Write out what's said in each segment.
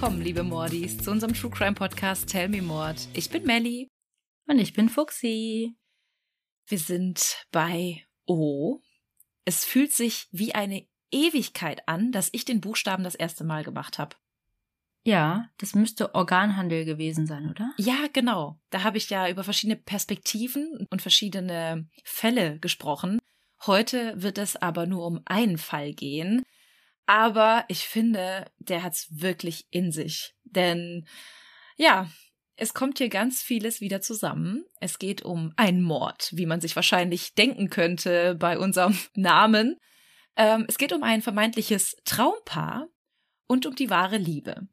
willkommen, liebe Mordis, zu unserem True Crime Podcast Tell Me Mord. Ich bin Melly. Und ich bin Fuxi. Wir sind bei O. Es fühlt sich wie eine Ewigkeit an, dass ich den Buchstaben das erste Mal gemacht habe. Ja, das müsste Organhandel gewesen sein, oder? Ja, genau. Da habe ich ja über verschiedene Perspektiven und verschiedene Fälle gesprochen. Heute wird es aber nur um einen Fall gehen. Aber ich finde, der hat's wirklich in sich. Denn ja, es kommt hier ganz vieles wieder zusammen. Es geht um einen Mord, wie man sich wahrscheinlich denken könnte bei unserem Namen. Ähm, es geht um ein vermeintliches Traumpaar und um die wahre Liebe.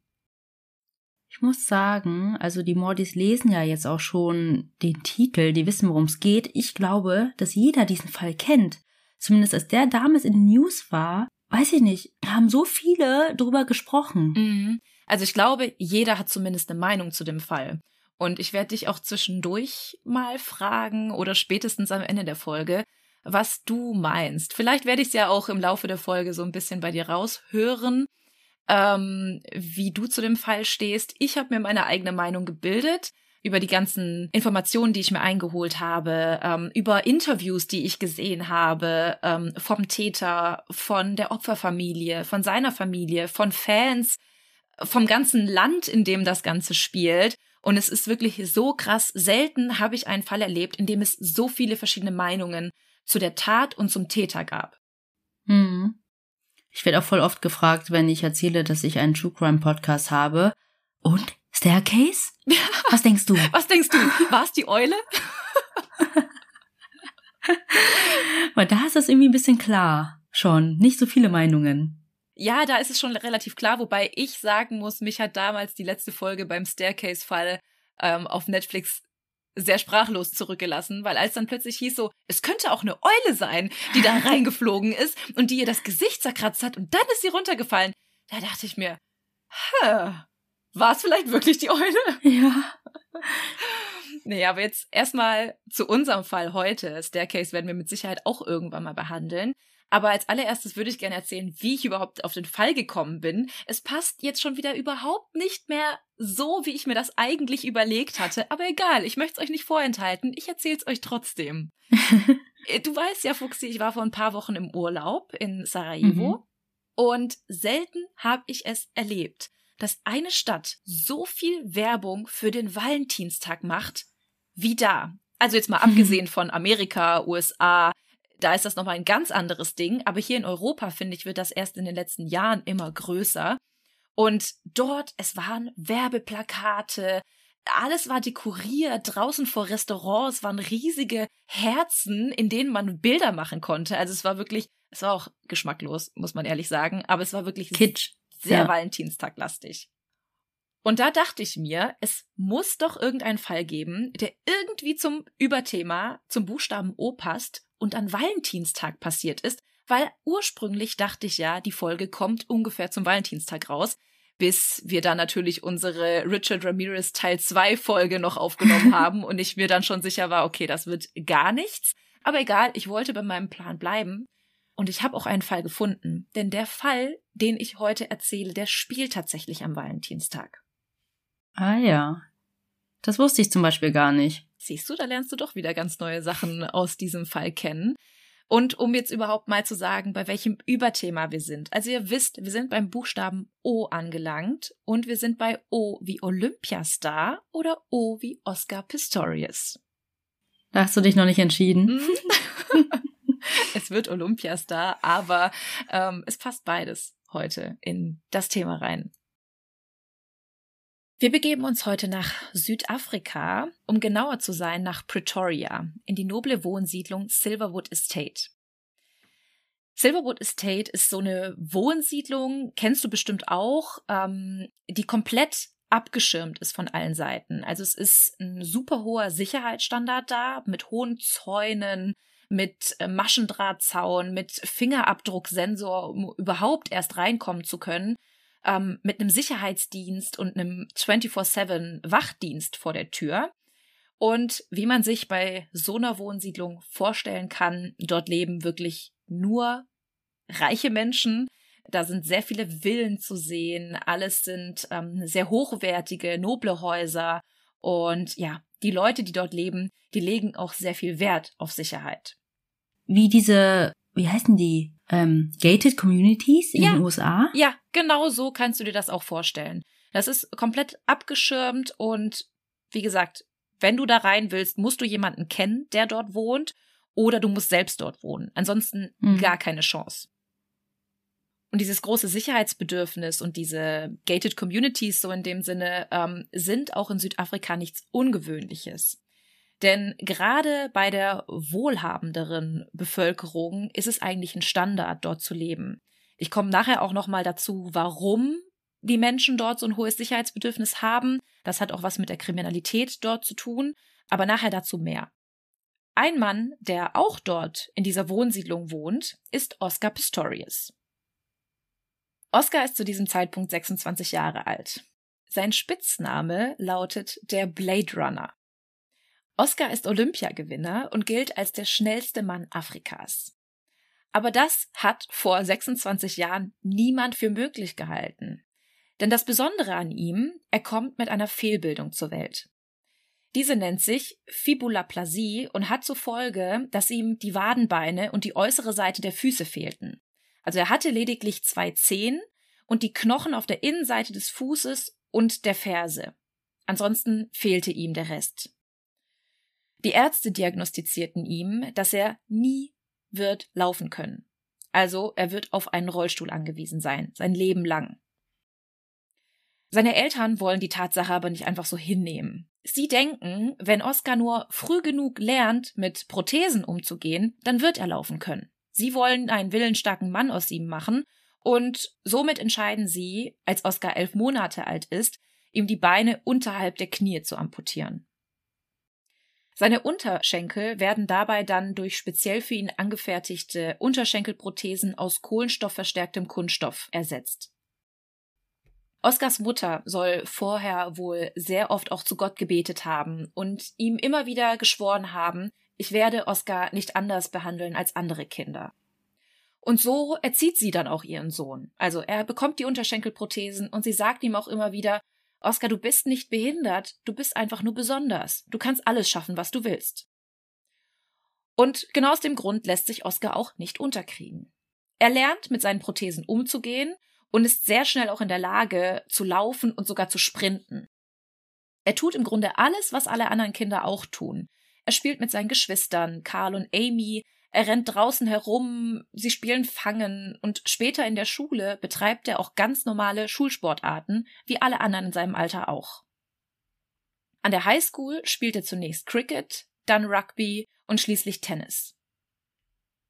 Ich muss sagen, also die Mordis lesen ja jetzt auch schon den Titel, die wissen, worum es geht. Ich glaube, dass jeder diesen Fall kennt. Zumindest als der damals in den News war, weiß ich nicht, haben so viele drüber gesprochen. Mhm. Also ich glaube, jeder hat zumindest eine Meinung zu dem Fall. Und ich werde dich auch zwischendurch mal fragen oder spätestens am Ende der Folge, was du meinst. Vielleicht werde ich es ja auch im Laufe der Folge so ein bisschen bei dir raushören, ähm, wie du zu dem Fall stehst. Ich habe mir meine eigene Meinung gebildet über die ganzen Informationen, die ich mir eingeholt habe, ähm, über Interviews, die ich gesehen habe, ähm, vom Täter, von der Opferfamilie, von seiner Familie, von Fans, vom ganzen Land, in dem das Ganze spielt. Und es ist wirklich so krass. Selten habe ich einen Fall erlebt, in dem es so viele verschiedene Meinungen zu der Tat und zum Täter gab. Hm. Ich werde auch voll oft gefragt, wenn ich erzähle, dass ich einen True Crime Podcast habe. Und Staircase? Was denkst du? Was denkst du? War es die Eule? Weil da ist es irgendwie ein bisschen klar. Schon. Nicht so viele Meinungen. Ja, da ist es schon relativ klar, wobei ich sagen muss, mich hat damals die letzte Folge beim Staircase-Fall ähm, auf Netflix sehr sprachlos zurückgelassen, weil als dann plötzlich hieß so, es könnte auch eine Eule sein, die da reingeflogen ist und die ihr das Gesicht zerkratzt hat und dann ist sie runtergefallen. Da dachte ich mir, hä, war es vielleicht wirklich die Eule? Ja. Nee, aber jetzt erstmal zu unserem Fall heute. Staircase werden wir mit Sicherheit auch irgendwann mal behandeln. Aber als allererstes würde ich gerne erzählen, wie ich überhaupt auf den Fall gekommen bin. Es passt jetzt schon wieder überhaupt nicht mehr so, wie ich mir das eigentlich überlegt hatte. Aber egal, ich möchte es euch nicht vorenthalten. Ich erzähle es euch trotzdem. Äh, du weißt ja, Fuchsi, ich war vor ein paar Wochen im Urlaub in Sarajevo. Mhm. Und selten habe ich es erlebt, dass eine Stadt so viel Werbung für den Valentinstag macht wie da. Also jetzt mal abgesehen von Amerika, USA, da ist das nochmal ein ganz anderes Ding. Aber hier in Europa, finde ich, wird das erst in den letzten Jahren immer größer. Und dort, es waren Werbeplakate, alles war dekoriert, draußen vor Restaurants waren riesige Herzen, in denen man Bilder machen konnte. Also es war wirklich, es war auch geschmacklos, muss man ehrlich sagen, aber es war wirklich Kitsch. Sehr ja. Valentinstaglastig. Und da dachte ich mir, es muss doch irgendeinen Fall geben, der irgendwie zum Überthema, zum Buchstaben O passt und an Valentinstag passiert ist, weil ursprünglich dachte ich ja, die Folge kommt ungefähr zum Valentinstag raus, bis wir dann natürlich unsere Richard Ramirez Teil 2 Folge noch aufgenommen haben und ich mir dann schon sicher war, okay, das wird gar nichts. Aber egal, ich wollte bei meinem Plan bleiben. Und ich habe auch einen Fall gefunden, denn der Fall, den ich heute erzähle, der spielt tatsächlich am Valentinstag. Ah ja. Das wusste ich zum Beispiel gar nicht. Siehst du, da lernst du doch wieder ganz neue Sachen aus diesem Fall kennen. Und um jetzt überhaupt mal zu sagen, bei welchem Überthema wir sind. Also ihr wisst, wir sind beim Buchstaben O angelangt und wir sind bei O wie Olympiastar oder O wie Oscar Pistorius. Da hast du dich noch nicht entschieden. Es wird Olympiastar, aber ähm, es passt beides heute in das Thema rein. Wir begeben uns heute nach Südafrika, um genauer zu sein nach Pretoria, in die noble Wohnsiedlung Silverwood Estate. Silverwood Estate ist so eine Wohnsiedlung, kennst du bestimmt auch, ähm, die komplett abgeschirmt ist von allen Seiten. Also es ist ein super hoher Sicherheitsstandard da, mit hohen Zäunen, mit äh, Maschendrahtzaun, mit Fingerabdrucksensor, um überhaupt erst reinkommen zu können ähm, mit einem Sicherheitsdienst und einem 24-7 Wachdienst vor der Tür. Und wie man sich bei so einer Wohnsiedlung vorstellen kann, dort leben wirklich nur reiche Menschen. Da sind sehr viele Villen zu sehen. Alles sind ähm, sehr hochwertige, noble Häuser. Und ja, die Leute, die dort leben, die legen auch sehr viel Wert auf Sicherheit. Wie diese, wie heißen die? Ähm, gated Communities in ja. den USA? Ja, genau so kannst du dir das auch vorstellen. Das ist komplett abgeschirmt und wie gesagt, wenn du da rein willst, musst du jemanden kennen, der dort wohnt, oder du musst selbst dort wohnen. Ansonsten mhm. gar keine Chance. Und dieses große Sicherheitsbedürfnis und diese gated communities so in dem Sinne ähm, sind auch in Südafrika nichts Ungewöhnliches. Denn gerade bei der wohlhabenderen Bevölkerung ist es eigentlich ein Standard, dort zu leben. Ich komme nachher auch noch mal dazu, warum die Menschen dort so ein hohes Sicherheitsbedürfnis haben. Das hat auch was mit der Kriminalität dort zu tun, aber nachher dazu mehr. Ein Mann, der auch dort in dieser Wohnsiedlung wohnt, ist Oscar Pistorius. Oscar ist zu diesem Zeitpunkt 26 Jahre alt. Sein Spitzname lautet der Blade Runner. Oscar ist Olympiagewinner und gilt als der schnellste Mann Afrikas. Aber das hat vor 26 Jahren niemand für möglich gehalten. Denn das Besondere an ihm, er kommt mit einer Fehlbildung zur Welt. Diese nennt sich Fibulaplasie und hat zur Folge, dass ihm die Wadenbeine und die äußere Seite der Füße fehlten. Also er hatte lediglich zwei Zehen und die Knochen auf der Innenseite des Fußes und der Ferse. Ansonsten fehlte ihm der Rest. Die Ärzte diagnostizierten ihm, dass er nie wird laufen können. Also er wird auf einen Rollstuhl angewiesen sein, sein Leben lang. Seine Eltern wollen die Tatsache aber nicht einfach so hinnehmen. Sie denken, wenn Oskar nur früh genug lernt, mit Prothesen umzugehen, dann wird er laufen können. Sie wollen einen willensstarken Mann aus ihm machen und somit entscheiden sie, als Oskar elf Monate alt ist, ihm die Beine unterhalb der Knie zu amputieren. Seine Unterschenkel werden dabei dann durch speziell für ihn angefertigte Unterschenkelprothesen aus kohlenstoffverstärktem Kunststoff ersetzt. Oskars Mutter soll vorher wohl sehr oft auch zu Gott gebetet haben und ihm immer wieder geschworen haben, ich werde Oskar nicht anders behandeln als andere Kinder. Und so erzieht sie dann auch ihren Sohn. Also er bekommt die Unterschenkelprothesen und sie sagt ihm auch immer wieder, Oskar, du bist nicht behindert, du bist einfach nur besonders. Du kannst alles schaffen, was du willst. Und genau aus dem Grund lässt sich Oskar auch nicht unterkriegen. Er lernt, mit seinen Prothesen umzugehen und ist sehr schnell auch in der Lage, zu laufen und sogar zu sprinten. Er tut im Grunde alles, was alle anderen Kinder auch tun. Er spielt mit seinen Geschwistern, Karl und Amy, er rennt draußen herum, sie spielen Fangen und später in der Schule betreibt er auch ganz normale Schulsportarten, wie alle anderen in seinem Alter auch. An der Highschool spielt er zunächst Cricket, dann Rugby und schließlich Tennis.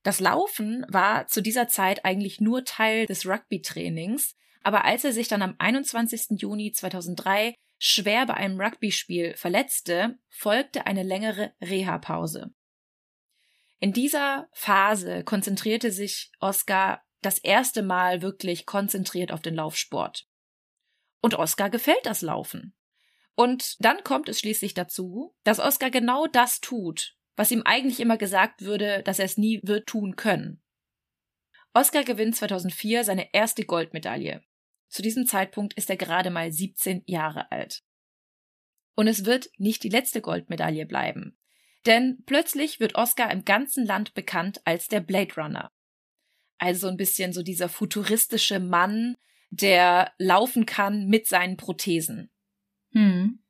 Das Laufen war zu dieser Zeit eigentlich nur Teil des Rugby-Trainings, aber als er sich dann am 21. Juni 2003 schwer bei einem Rugby-Spiel verletzte, folgte eine längere Reha-Pause. In dieser Phase konzentrierte sich Oscar das erste Mal wirklich konzentriert auf den Laufsport. Und Oscar gefällt das Laufen. Und dann kommt es schließlich dazu, dass Oscar genau das tut, was ihm eigentlich immer gesagt würde, dass er es nie wird tun können. Oscar gewinnt 2004 seine erste Goldmedaille. Zu diesem Zeitpunkt ist er gerade mal 17 Jahre alt. Und es wird nicht die letzte Goldmedaille bleiben. Denn plötzlich wird Oscar im ganzen Land bekannt als der Blade Runner. Also ein bisschen so dieser futuristische Mann, der laufen kann mit seinen Prothesen. Hm.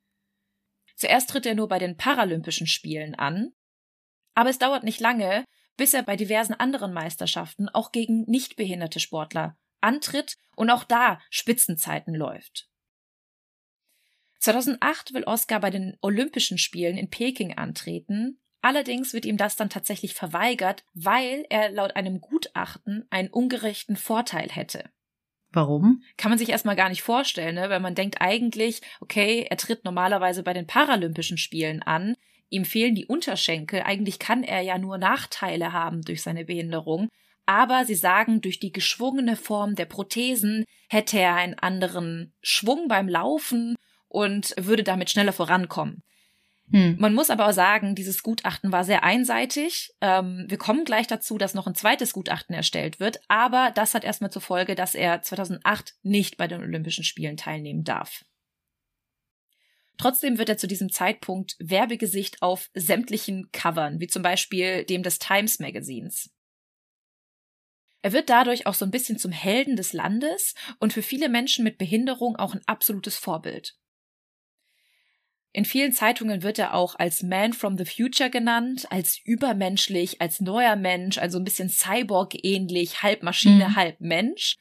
Zuerst tritt er nur bei den Paralympischen Spielen an, aber es dauert nicht lange, bis er bei diversen anderen Meisterschaften auch gegen nichtbehinderte Sportler antritt und auch da Spitzenzeiten läuft. 2008 will Oscar bei den Olympischen Spielen in Peking antreten. Allerdings wird ihm das dann tatsächlich verweigert, weil er laut einem Gutachten einen ungerechten Vorteil hätte. Warum? Kann man sich erstmal gar nicht vorstellen, ne? weil man denkt eigentlich, okay, er tritt normalerweise bei den Paralympischen Spielen an, ihm fehlen die Unterschenkel, eigentlich kann er ja nur Nachteile haben durch seine Behinderung, aber sie sagen, durch die geschwungene Form der Prothesen hätte er einen anderen Schwung beim Laufen und würde damit schneller vorankommen. Hm. Man muss aber auch sagen, dieses Gutachten war sehr einseitig. Ähm, wir kommen gleich dazu, dass noch ein zweites Gutachten erstellt wird, aber das hat erstmal zur Folge, dass er 2008 nicht bei den Olympischen Spielen teilnehmen darf. Trotzdem wird er zu diesem Zeitpunkt Werbegesicht auf sämtlichen Covern, wie zum Beispiel dem des Times Magazins. Er wird dadurch auch so ein bisschen zum Helden des Landes und für viele Menschen mit Behinderung auch ein absolutes Vorbild. In vielen Zeitungen wird er auch als Man from the Future genannt, als übermenschlich, als neuer Mensch, also ein bisschen Cyborg-ähnlich, halb Maschine, mhm. halb Mensch.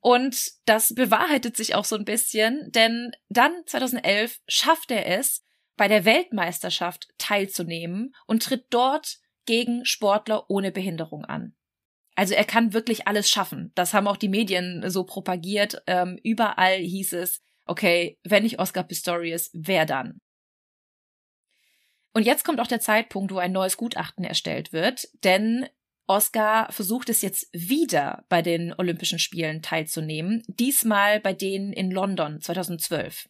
Und das bewahrheitet sich auch so ein bisschen, denn dann 2011 schafft er es, bei der Weltmeisterschaft teilzunehmen und tritt dort gegen Sportler ohne Behinderung an. Also er kann wirklich alles schaffen. Das haben auch die Medien so propagiert. Ähm, überall hieß es, okay, wenn nicht Oscar Pistorius, wer dann? Und jetzt kommt auch der Zeitpunkt, wo ein neues Gutachten erstellt wird, denn Oscar versucht es jetzt wieder bei den Olympischen Spielen teilzunehmen, diesmal bei denen in London 2012.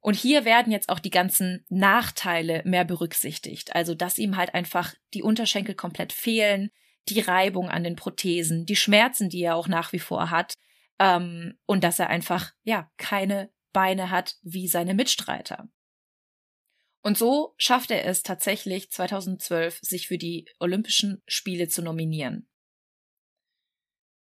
Und hier werden jetzt auch die ganzen Nachteile mehr berücksichtigt, also dass ihm halt einfach die Unterschenkel komplett fehlen, die Reibung an den Prothesen, die Schmerzen, die er auch nach wie vor hat, ähm, und dass er einfach, ja, keine Beine hat wie seine Mitstreiter. Und so schafft er es tatsächlich 2012, sich für die Olympischen Spiele zu nominieren.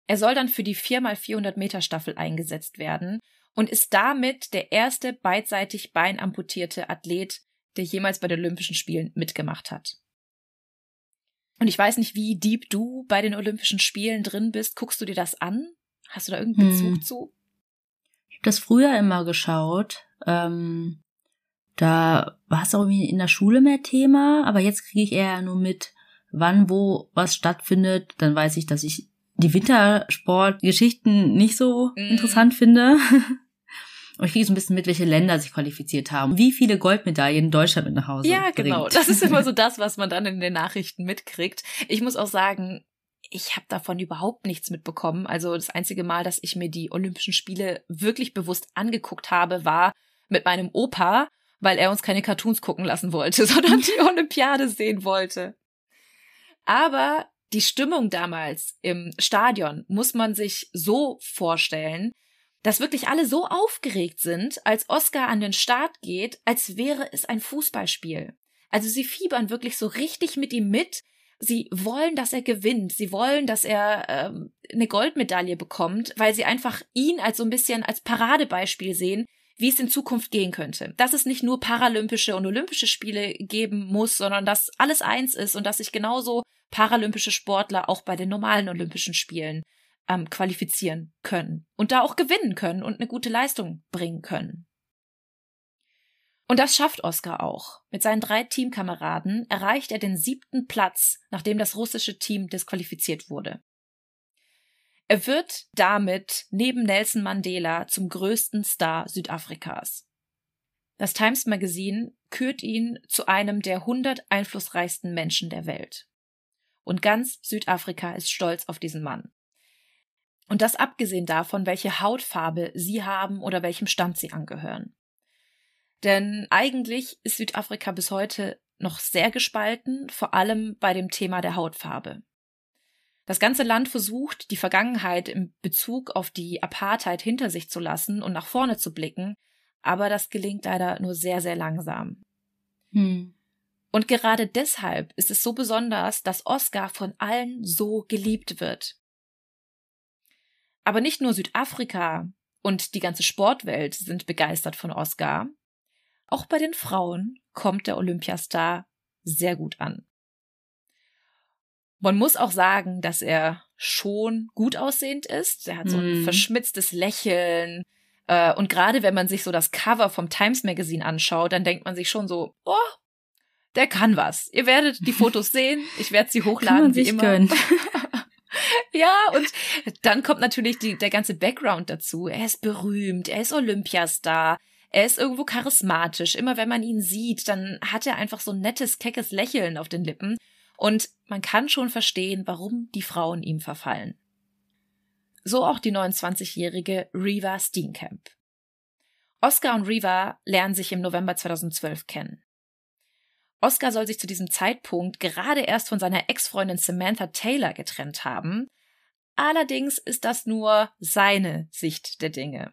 Er soll dann für die 4x400 Meter Staffel eingesetzt werden und ist damit der erste beidseitig beinamputierte Athlet, der jemals bei den Olympischen Spielen mitgemacht hat. Und ich weiß nicht, wie deep du bei den Olympischen Spielen drin bist. Guckst du dir das an? Hast du da irgendeinen Bezug hm. zu? Ich habe das früher immer geschaut. Ähm, da war es auch irgendwie in der Schule mehr Thema, aber jetzt kriege ich eher nur mit, wann wo was stattfindet. Dann weiß ich, dass ich die Wintersportgeschichten nicht so mm. interessant finde. Und ich kriege so ein bisschen mit, welche Länder sich qualifiziert haben. Wie viele Goldmedaillen Deutschland mit nach Hause Ja, bringt. genau. Das ist immer so das, was man dann in den Nachrichten mitkriegt. Ich muss auch sagen, ich habe davon überhaupt nichts mitbekommen. Also das einzige Mal, dass ich mir die Olympischen Spiele wirklich bewusst angeguckt habe, war mit meinem Opa, weil er uns keine Cartoons gucken lassen wollte, sondern die Olympiade sehen wollte. Aber die Stimmung damals im Stadion muss man sich so vorstellen, dass wirklich alle so aufgeregt sind, als Oscar an den Start geht, als wäre es ein Fußballspiel. Also sie fiebern wirklich so richtig mit ihm mit. Sie wollen, dass er gewinnt. Sie wollen, dass er ähm, eine Goldmedaille bekommt, weil sie einfach ihn als so ein bisschen als Paradebeispiel sehen, wie es in Zukunft gehen könnte. Dass es nicht nur paralympische und olympische Spiele geben muss, sondern dass alles eins ist und dass sich genauso paralympische Sportler auch bei den normalen Olympischen Spielen ähm, qualifizieren können und da auch gewinnen können und eine gute Leistung bringen können. Und das schafft Oscar auch. Mit seinen drei Teamkameraden erreicht er den siebten Platz, nachdem das russische Team disqualifiziert wurde. Er wird damit neben Nelson Mandela zum größten Star Südafrikas. Das Times Magazine kürt ihn zu einem der 100 einflussreichsten Menschen der Welt. Und ganz Südafrika ist stolz auf diesen Mann. Und das abgesehen davon, welche Hautfarbe sie haben oder welchem Stand sie angehören. Denn eigentlich ist Südafrika bis heute noch sehr gespalten, vor allem bei dem Thema der Hautfarbe. Das ganze Land versucht, die Vergangenheit im Bezug auf die Apartheid hinter sich zu lassen und nach vorne zu blicken, aber das gelingt leider nur sehr, sehr langsam. Hm. Und gerade deshalb ist es so besonders, dass Oscar von allen so geliebt wird. Aber nicht nur Südafrika und die ganze Sportwelt sind begeistert von Oscar. Auch bei den Frauen kommt der Olympiastar sehr gut an. Man muss auch sagen, dass er schon gut aussehend ist. Er hat so ein mm. verschmitztes Lächeln. Äh, und gerade wenn man sich so das Cover vom Times Magazine anschaut, dann denkt man sich schon so, oh, der kann was. Ihr werdet die Fotos sehen. Ich werde sie hochladen, wie immer. Ja, und dann kommt natürlich die, der ganze Background dazu. Er ist berühmt, er ist Olympiastar, er ist irgendwo charismatisch. Immer wenn man ihn sieht, dann hat er einfach so ein nettes, keckes Lächeln auf den Lippen. Und man kann schon verstehen, warum die Frauen ihm verfallen. So auch die 29-jährige Reva Steenkamp. Oscar und Reva lernen sich im November 2012 kennen. Oscar soll sich zu diesem Zeitpunkt gerade erst von seiner Ex-Freundin Samantha Taylor getrennt haben. Allerdings ist das nur seine Sicht der Dinge.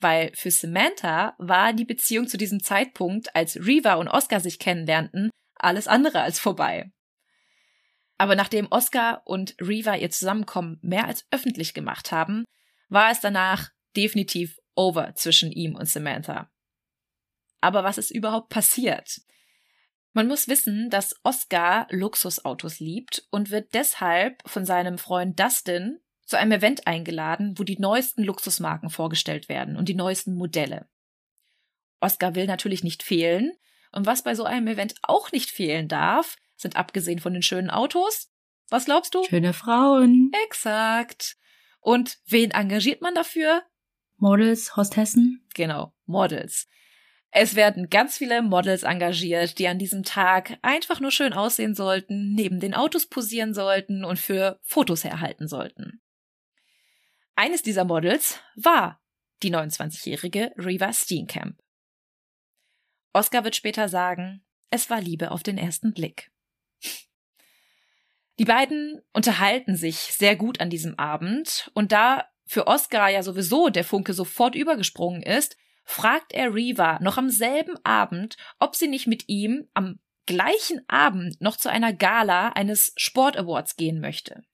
Weil für Samantha war die Beziehung zu diesem Zeitpunkt, als Reva und Oscar sich kennenlernten, alles andere als vorbei. Aber nachdem Oscar und Reva ihr Zusammenkommen mehr als öffentlich gemacht haben, war es danach definitiv over zwischen ihm und Samantha. Aber was ist überhaupt passiert? Man muss wissen, dass Oscar Luxusautos liebt und wird deshalb von seinem Freund Dustin zu einem Event eingeladen, wo die neuesten Luxusmarken vorgestellt werden und die neuesten Modelle. Oscar will natürlich nicht fehlen, und was bei so einem Event auch nicht fehlen darf, sind abgesehen von den schönen Autos, was glaubst du? Schöne Frauen. Exakt. Und wen engagiert man dafür? Models, Hostessen? Genau, Models. Es werden ganz viele Models engagiert, die an diesem Tag einfach nur schön aussehen sollten, neben den Autos posieren sollten und für Fotos herhalten sollten. Eines dieser Models war die 29-jährige Reva Steenkamp. Oscar wird später sagen, es war Liebe auf den ersten Blick. Die beiden unterhalten sich sehr gut an diesem Abend und da für Oscar ja sowieso der Funke sofort übergesprungen ist, fragt er Reva noch am selben Abend, ob sie nicht mit ihm am gleichen Abend noch zu einer Gala eines Sport Awards gehen möchte.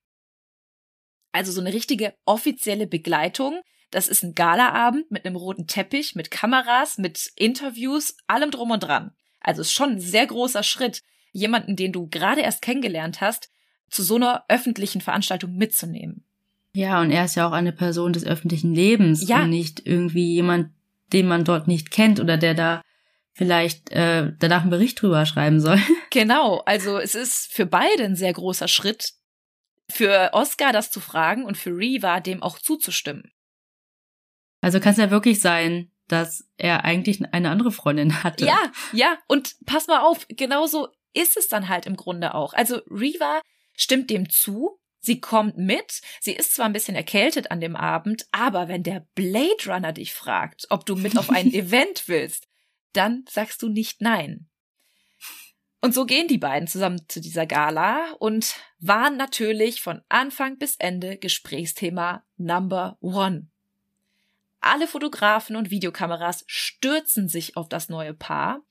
Also so eine richtige offizielle Begleitung. Das ist ein Galaabend mit einem roten Teppich, mit Kameras, mit Interviews, allem drum und dran. Also ist schon ein sehr großer Schritt, jemanden, den du gerade erst kennengelernt hast, zu so einer öffentlichen Veranstaltung mitzunehmen. Ja, und er ist ja auch eine Person des öffentlichen Lebens ja. und nicht irgendwie jemand, den man dort nicht kennt oder der da vielleicht äh, danach einen Bericht drüber schreiben soll. Genau, also es ist für beide ein sehr großer Schritt, für Oscar das zu fragen und für Reva dem auch zuzustimmen. Also kann es ja wirklich sein, dass er eigentlich eine andere Freundin hatte. Ja, ja, und pass mal auf, genauso ist es dann halt im Grunde auch. Also Reva stimmt dem zu, Sie kommt mit, sie ist zwar ein bisschen erkältet an dem Abend, aber wenn der Blade Runner dich fragt, ob du mit auf ein Event willst, dann sagst du nicht nein. Und so gehen die beiden zusammen zu dieser Gala und waren natürlich von Anfang bis Ende Gesprächsthema Number One. Alle Fotografen und Videokameras stürzen sich auf das neue Paar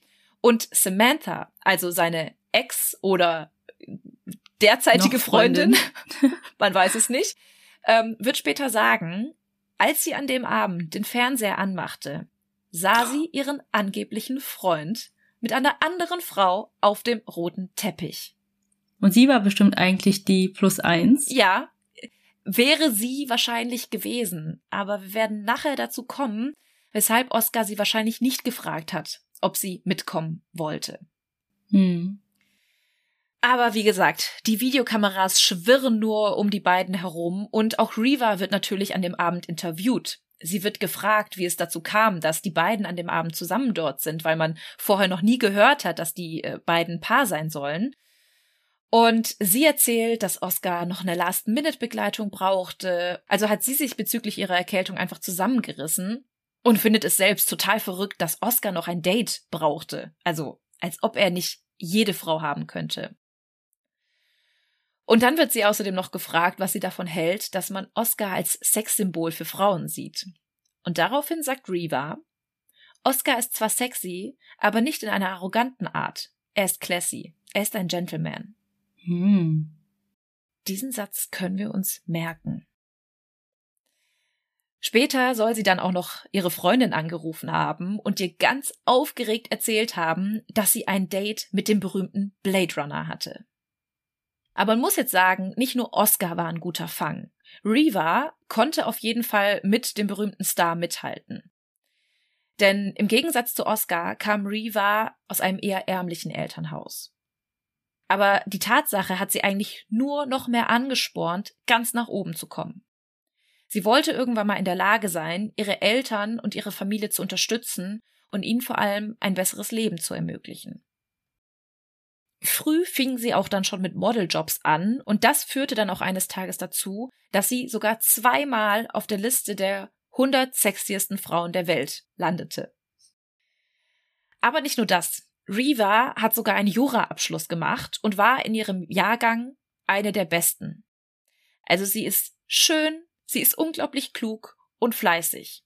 und Samantha, also seine Ex oder derzeitige Freundin, Freundin man weiß es nicht, ähm, wird später sagen, als sie an dem Abend den Fernseher anmachte, sah sie ihren angeblichen Freund mit einer anderen Frau auf dem roten Teppich. Und sie war bestimmt eigentlich die Plus eins? Ja, wäre sie wahrscheinlich gewesen. Aber wir werden nachher dazu kommen, weshalb Oscar sie wahrscheinlich nicht gefragt hat, ob sie mitkommen wollte. Hm. Aber wie gesagt, die Videokameras schwirren nur um die beiden herum und auch Reva wird natürlich an dem Abend interviewt. Sie wird gefragt, wie es dazu kam, dass die beiden an dem Abend zusammen dort sind, weil man vorher noch nie gehört hat, dass die äh, beiden Paar sein sollen. Und sie erzählt, dass Oscar noch eine Last-Minute-Begleitung brauchte. Also hat sie sich bezüglich ihrer Erkältung einfach zusammengerissen und findet es selbst total verrückt, dass Oscar noch ein Date brauchte. Also als ob er nicht jede Frau haben könnte. Und dann wird sie außerdem noch gefragt, was sie davon hält, dass man Oscar als Sexsymbol für Frauen sieht. Und daraufhin sagt Reva, Oscar ist zwar sexy, aber nicht in einer arroganten Art. Er ist classy. Er ist ein Gentleman. Hm. Diesen Satz können wir uns merken. Später soll sie dann auch noch ihre Freundin angerufen haben und ihr ganz aufgeregt erzählt haben, dass sie ein Date mit dem berühmten Blade Runner hatte. Aber man muss jetzt sagen, nicht nur Oscar war ein guter Fang. Reva konnte auf jeden Fall mit dem berühmten Star mithalten. Denn im Gegensatz zu Oscar kam Reva aus einem eher ärmlichen Elternhaus. Aber die Tatsache hat sie eigentlich nur noch mehr angespornt, ganz nach oben zu kommen. Sie wollte irgendwann mal in der Lage sein, ihre Eltern und ihre Familie zu unterstützen und ihnen vor allem ein besseres Leben zu ermöglichen. Früh fing sie auch dann schon mit Modeljobs an und das führte dann auch eines Tages dazu, dass sie sogar zweimal auf der Liste der 100 sexiesten Frauen der Welt landete. Aber nicht nur das. Reva hat sogar einen Jura-Abschluss gemacht und war in ihrem Jahrgang eine der besten. Also sie ist schön, sie ist unglaublich klug und fleißig.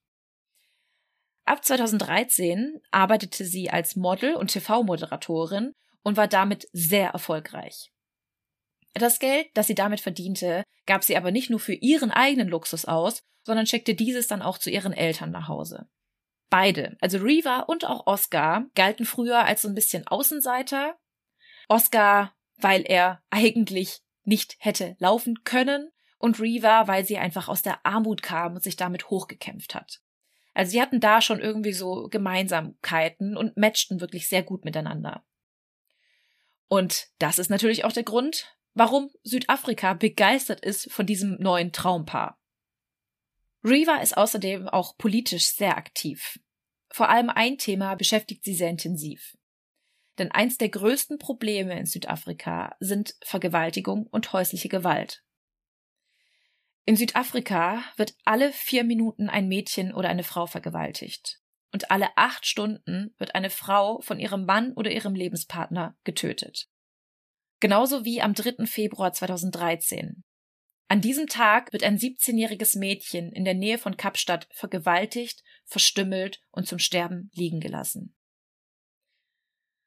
Ab 2013 arbeitete sie als Model und TV-Moderatorin und war damit sehr erfolgreich. Das Geld, das sie damit verdiente, gab sie aber nicht nur für ihren eigenen Luxus aus, sondern schickte dieses dann auch zu ihren Eltern nach Hause. Beide, also Reva und auch Oscar, galten früher als so ein bisschen Außenseiter. Oscar, weil er eigentlich nicht hätte laufen können und Reva, weil sie einfach aus der Armut kam und sich damit hochgekämpft hat. Also sie hatten da schon irgendwie so Gemeinsamkeiten und matchten wirklich sehr gut miteinander. Und das ist natürlich auch der Grund, warum Südafrika begeistert ist von diesem neuen Traumpaar. Reva ist außerdem auch politisch sehr aktiv. Vor allem ein Thema beschäftigt sie sehr intensiv. Denn eins der größten Probleme in Südafrika sind Vergewaltigung und häusliche Gewalt. In Südafrika wird alle vier Minuten ein Mädchen oder eine Frau vergewaltigt. Und alle acht Stunden wird eine Frau von ihrem Mann oder ihrem Lebenspartner getötet. Genauso wie am 3. Februar 2013. An diesem Tag wird ein 17-jähriges Mädchen in der Nähe von Kapstadt vergewaltigt, verstümmelt und zum Sterben liegen gelassen.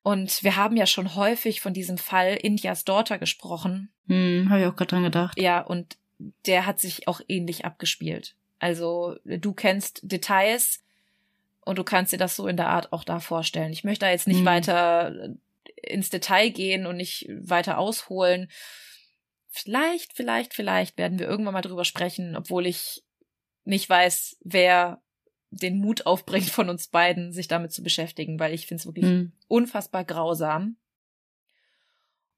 Und wir haben ja schon häufig von diesem Fall Indias Daughter gesprochen. Hm, habe ich auch gerade dran gedacht. Ja, und der hat sich auch ähnlich abgespielt. Also du kennst Details und du kannst dir das so in der Art auch da vorstellen. Ich möchte da jetzt nicht mhm. weiter ins Detail gehen und nicht weiter ausholen. Vielleicht, vielleicht, vielleicht werden wir irgendwann mal drüber sprechen, obwohl ich nicht weiß, wer den Mut aufbringt von uns beiden, sich damit zu beschäftigen, weil ich finde es wirklich mhm. unfassbar grausam.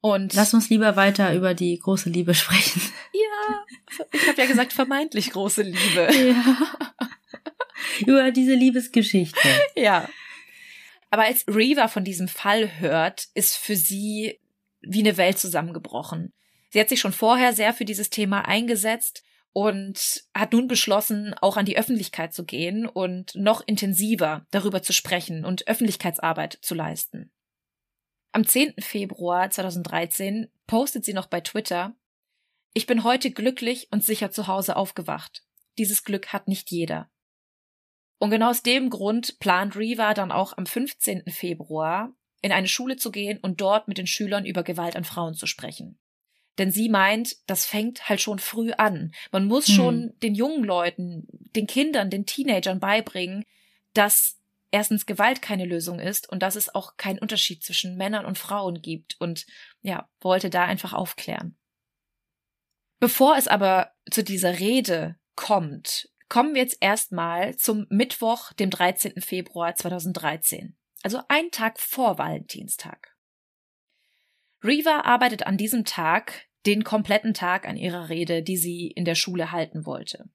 Und lass uns lieber weiter über die große Liebe sprechen. Ja, ich habe ja gesagt vermeintlich große Liebe. Ja. Über diese Liebesgeschichte. Ja. Aber als Reva von diesem Fall hört, ist für sie wie eine Welt zusammengebrochen. Sie hat sich schon vorher sehr für dieses Thema eingesetzt und hat nun beschlossen, auch an die Öffentlichkeit zu gehen und noch intensiver darüber zu sprechen und Öffentlichkeitsarbeit zu leisten. Am 10. Februar 2013 postet sie noch bei Twitter, ich bin heute glücklich und sicher zu Hause aufgewacht. Dieses Glück hat nicht jeder. Und genau aus dem Grund plant Reva dann auch am 15. Februar in eine Schule zu gehen und dort mit den Schülern über Gewalt an Frauen zu sprechen. Denn sie meint, das fängt halt schon früh an. Man muss hm. schon den jungen Leuten, den Kindern, den Teenagern beibringen, dass erstens Gewalt keine Lösung ist und dass es auch keinen Unterschied zwischen Männern und Frauen gibt und ja, wollte da einfach aufklären. Bevor es aber zu dieser Rede kommt, kommen wir jetzt erstmal zum Mittwoch, dem 13. Februar 2013, also ein Tag vor Valentinstag. Reva arbeitet an diesem Tag den kompletten Tag an ihrer Rede, die sie in der Schule halten wollte.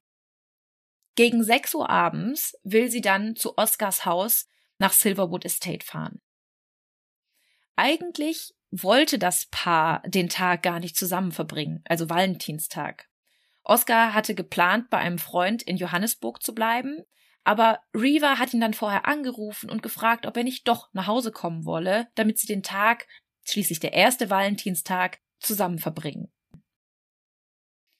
Gegen 6 Uhr abends will sie dann zu Oscars Haus nach Silverwood Estate fahren. Eigentlich wollte das Paar den Tag gar nicht zusammen verbringen, also Valentinstag. Oscar hatte geplant, bei einem Freund in Johannesburg zu bleiben, aber Reva hat ihn dann vorher angerufen und gefragt, ob er nicht doch nach Hause kommen wolle, damit sie den Tag, schließlich der erste Valentinstag, zusammen verbringen.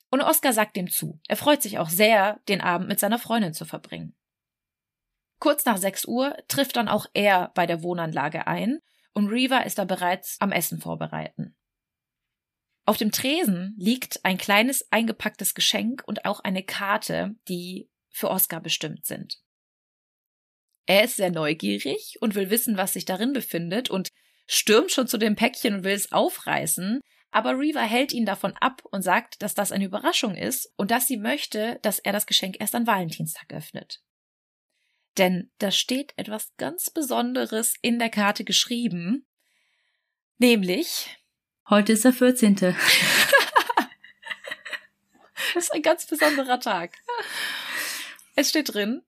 Und Oscar sagt dem zu. Er freut sich auch sehr, den Abend mit seiner Freundin zu verbringen. Kurz nach 6 Uhr trifft dann auch er bei der Wohnanlage ein und Reva ist da bereits am Essen vorbereiten. Auf dem Tresen liegt ein kleines eingepacktes Geschenk und auch eine Karte, die für Oscar bestimmt sind. Er ist sehr neugierig und will wissen, was sich darin befindet und stürmt schon zu dem Päckchen und will es aufreißen, aber Reva hält ihn davon ab und sagt, dass das eine Überraschung ist und dass sie möchte, dass er das Geschenk erst an Valentinstag öffnet. Denn da steht etwas ganz Besonderes in der Karte geschrieben, nämlich Heute ist der 14. das ist ein ganz besonderer Tag. Es steht drin,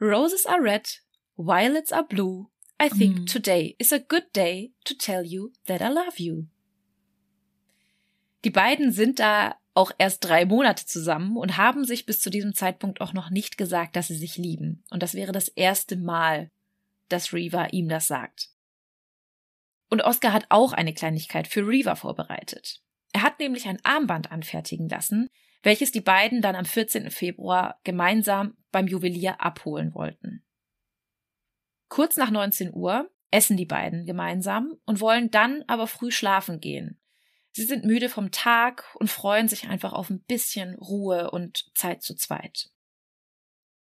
Roses are red, violets are blue. I think mm. today is a good day to tell you that I love you. Die beiden sind da auch erst drei Monate zusammen und haben sich bis zu diesem Zeitpunkt auch noch nicht gesagt, dass sie sich lieben. Und das wäre das erste Mal, dass Reva ihm das sagt. Und Oscar hat auch eine Kleinigkeit für Reva vorbereitet. Er hat nämlich ein Armband anfertigen lassen, welches die beiden dann am 14. Februar gemeinsam beim Juwelier abholen wollten. Kurz nach 19 Uhr essen die beiden gemeinsam und wollen dann aber früh schlafen gehen. Sie sind müde vom Tag und freuen sich einfach auf ein bisschen Ruhe und Zeit zu zweit.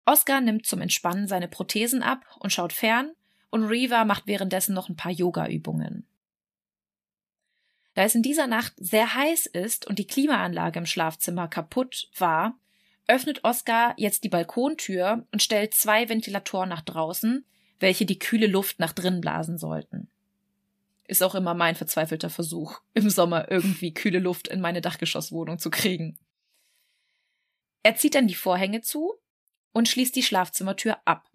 Oscar nimmt zum Entspannen seine Prothesen ab und schaut fern, und Reva macht währenddessen noch ein paar Yoga-Übungen. Da es in dieser Nacht sehr heiß ist und die Klimaanlage im Schlafzimmer kaputt war, öffnet Oscar jetzt die Balkontür und stellt zwei Ventilatoren nach draußen, welche die kühle Luft nach drinnen blasen sollten. Ist auch immer mein verzweifelter Versuch, im Sommer irgendwie kühle Luft in meine Dachgeschosswohnung zu kriegen. Er zieht dann die Vorhänge zu und schließt die Schlafzimmertür ab.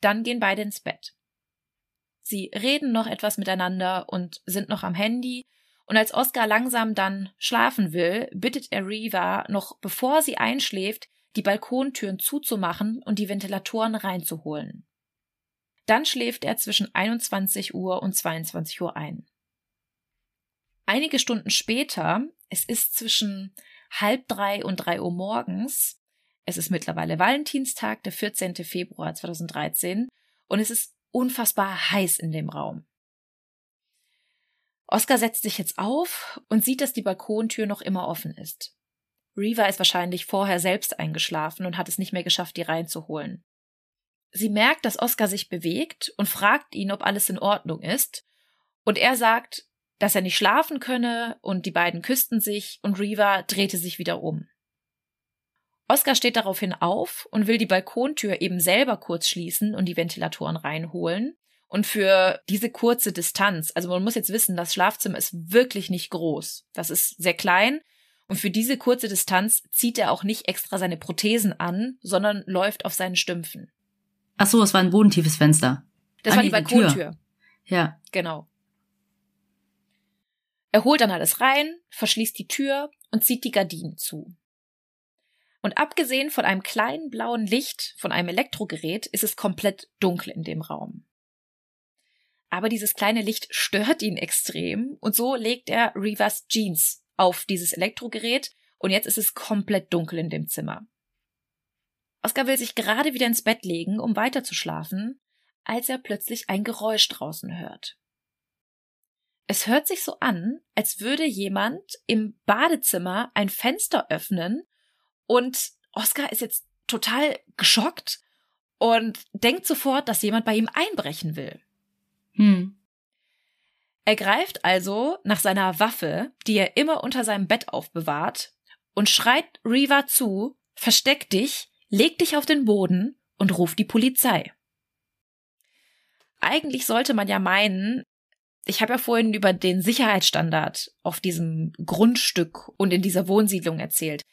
Dann gehen beide ins Bett. Sie reden noch etwas miteinander und sind noch am Handy, und als Oscar langsam dann schlafen will, bittet er Reva, noch bevor sie einschläft, die Balkontüren zuzumachen und die Ventilatoren reinzuholen. Dann schläft er zwischen 21 Uhr und 22 Uhr ein. Einige Stunden später, es ist zwischen halb drei und drei Uhr morgens, es ist mittlerweile Valentinstag, der 14. Februar 2013, und es ist unfassbar heiß in dem Raum. Oscar setzt sich jetzt auf und sieht, dass die Balkontür noch immer offen ist. Reva ist wahrscheinlich vorher selbst eingeschlafen und hat es nicht mehr geschafft, die reinzuholen. Sie merkt, dass Oscar sich bewegt und fragt ihn, ob alles in Ordnung ist. Und er sagt, dass er nicht schlafen könne und die beiden küssten sich und Reva drehte sich wieder um. Oscar steht daraufhin auf und will die Balkontür eben selber kurz schließen und die Ventilatoren reinholen. Und für diese kurze Distanz, also man muss jetzt wissen, das Schlafzimmer ist wirklich nicht groß. Das ist sehr klein. Und für diese kurze Distanz zieht er auch nicht extra seine Prothesen an, sondern läuft auf seinen Stümpfen. Ach so, es war ein bodentiefes Fenster. Das ah, war die Balkontür. Ja. Genau. Er holt dann alles rein, verschließt die Tür und zieht die Gardinen zu. Und abgesehen von einem kleinen blauen Licht von einem Elektrogerät ist es komplett dunkel in dem Raum. Aber dieses kleine Licht stört ihn extrem und so legt er Rivas Jeans auf dieses Elektrogerät und jetzt ist es komplett dunkel in dem Zimmer. Oscar will sich gerade wieder ins Bett legen, um weiter zu schlafen, als er plötzlich ein Geräusch draußen hört. Es hört sich so an, als würde jemand im Badezimmer ein Fenster öffnen und Oscar ist jetzt total geschockt und denkt sofort, dass jemand bei ihm einbrechen will. Hm. Er greift also nach seiner Waffe, die er immer unter seinem Bett aufbewahrt, und schreit Reva zu, versteck dich, leg dich auf den Boden und ruf die Polizei. Eigentlich sollte man ja meinen, ich habe ja vorhin über den Sicherheitsstandard auf diesem Grundstück und in dieser Wohnsiedlung erzählt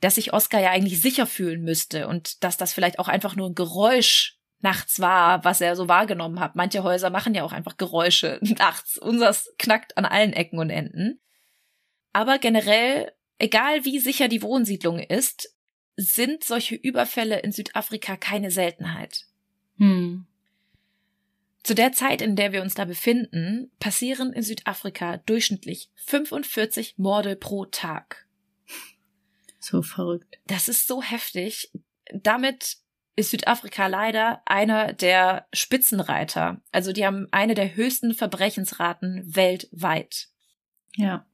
dass sich Oscar ja eigentlich sicher fühlen müsste und dass das vielleicht auch einfach nur ein Geräusch nachts war, was er so wahrgenommen hat. Manche Häuser machen ja auch einfach Geräusche nachts. Unsers knackt an allen Ecken und Enden. Aber generell, egal wie sicher die Wohnsiedlung ist, sind solche Überfälle in Südafrika keine Seltenheit. Hm. Zu der Zeit, in der wir uns da befinden, passieren in Südafrika durchschnittlich 45 Morde pro Tag. So verrückt. Das ist so heftig. Damit ist Südafrika leider einer der Spitzenreiter. Also die haben eine der höchsten Verbrechensraten weltweit. Ja.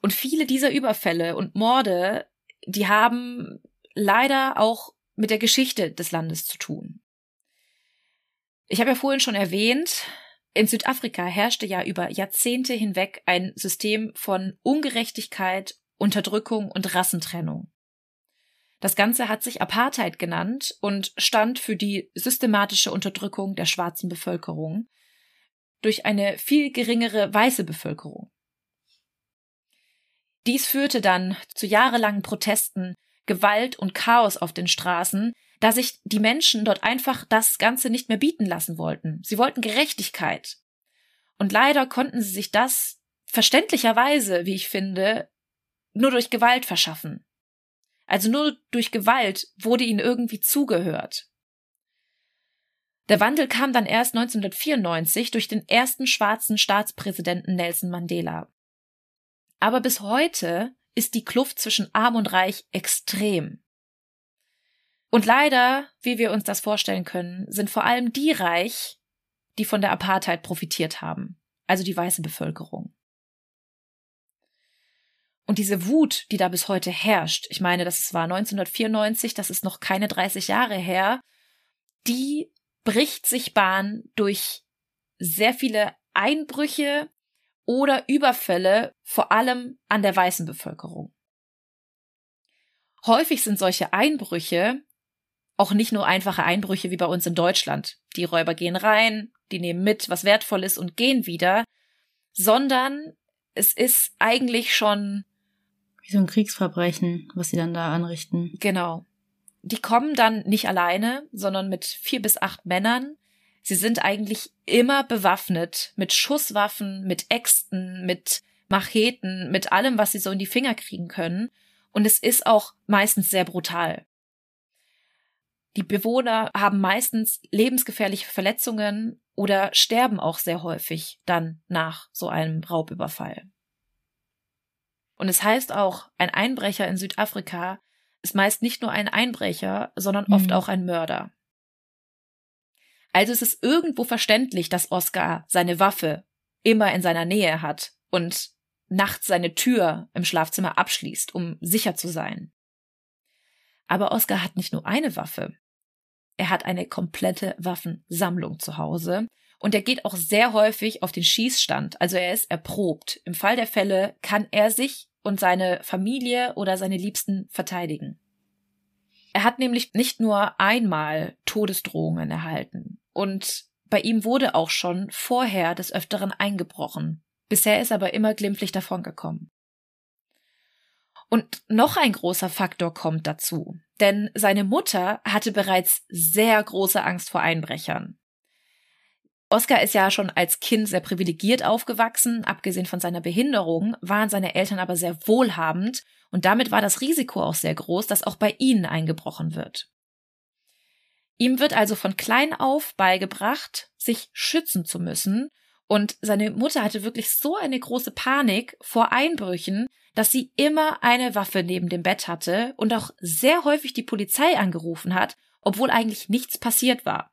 Und viele dieser Überfälle und Morde, die haben leider auch mit der Geschichte des Landes zu tun. Ich habe ja vorhin schon erwähnt, in Südafrika herrschte ja über Jahrzehnte hinweg ein System von Ungerechtigkeit Unterdrückung und Rassentrennung. Das Ganze hat sich Apartheid genannt und stand für die systematische Unterdrückung der schwarzen Bevölkerung durch eine viel geringere weiße Bevölkerung. Dies führte dann zu jahrelangen Protesten, Gewalt und Chaos auf den Straßen, da sich die Menschen dort einfach das Ganze nicht mehr bieten lassen wollten. Sie wollten Gerechtigkeit. Und leider konnten sie sich das verständlicherweise, wie ich finde, nur durch Gewalt verschaffen. Also nur durch Gewalt wurde ihnen irgendwie zugehört. Der Wandel kam dann erst 1994 durch den ersten schwarzen Staatspräsidenten Nelson Mandela. Aber bis heute ist die Kluft zwischen arm und reich extrem. Und leider, wie wir uns das vorstellen können, sind vor allem die reich, die von der Apartheid profitiert haben, also die weiße Bevölkerung. Und diese Wut, die da bis heute herrscht, ich meine, das war 1994, das ist noch keine 30 Jahre her, die bricht sich Bahn durch sehr viele Einbrüche oder Überfälle, vor allem an der weißen Bevölkerung. Häufig sind solche Einbrüche auch nicht nur einfache Einbrüche wie bei uns in Deutschland. Die Räuber gehen rein, die nehmen mit, was wertvoll ist und gehen wieder, sondern es ist eigentlich schon wie so ein Kriegsverbrechen, was sie dann da anrichten. Genau. Die kommen dann nicht alleine, sondern mit vier bis acht Männern. Sie sind eigentlich immer bewaffnet mit Schusswaffen, mit Äxten, mit Macheten, mit allem, was sie so in die Finger kriegen können. Und es ist auch meistens sehr brutal. Die Bewohner haben meistens lebensgefährliche Verletzungen oder sterben auch sehr häufig dann nach so einem Raubüberfall. Und es heißt auch, ein Einbrecher in Südafrika ist meist nicht nur ein Einbrecher, sondern oft mhm. auch ein Mörder. Also es ist irgendwo verständlich, dass Oscar seine Waffe immer in seiner Nähe hat und nachts seine Tür im Schlafzimmer abschließt, um sicher zu sein. Aber Oscar hat nicht nur eine Waffe. Er hat eine komplette Waffensammlung zu Hause und er geht auch sehr häufig auf den Schießstand, also er ist erprobt. Im Fall der Fälle kann er sich und seine Familie oder seine Liebsten verteidigen. Er hat nämlich nicht nur einmal Todesdrohungen erhalten und bei ihm wurde auch schon vorher des Öfteren eingebrochen. Bisher ist er aber immer glimpflich davongekommen. Und noch ein großer Faktor kommt dazu, denn seine Mutter hatte bereits sehr große Angst vor Einbrechern. Oscar ist ja schon als Kind sehr privilegiert aufgewachsen, abgesehen von seiner Behinderung waren seine Eltern aber sehr wohlhabend und damit war das Risiko auch sehr groß, dass auch bei ihnen eingebrochen wird. Ihm wird also von klein auf beigebracht, sich schützen zu müssen, und seine Mutter hatte wirklich so eine große Panik vor Einbrüchen, dass sie immer eine Waffe neben dem Bett hatte und auch sehr häufig die Polizei angerufen hat, obwohl eigentlich nichts passiert war.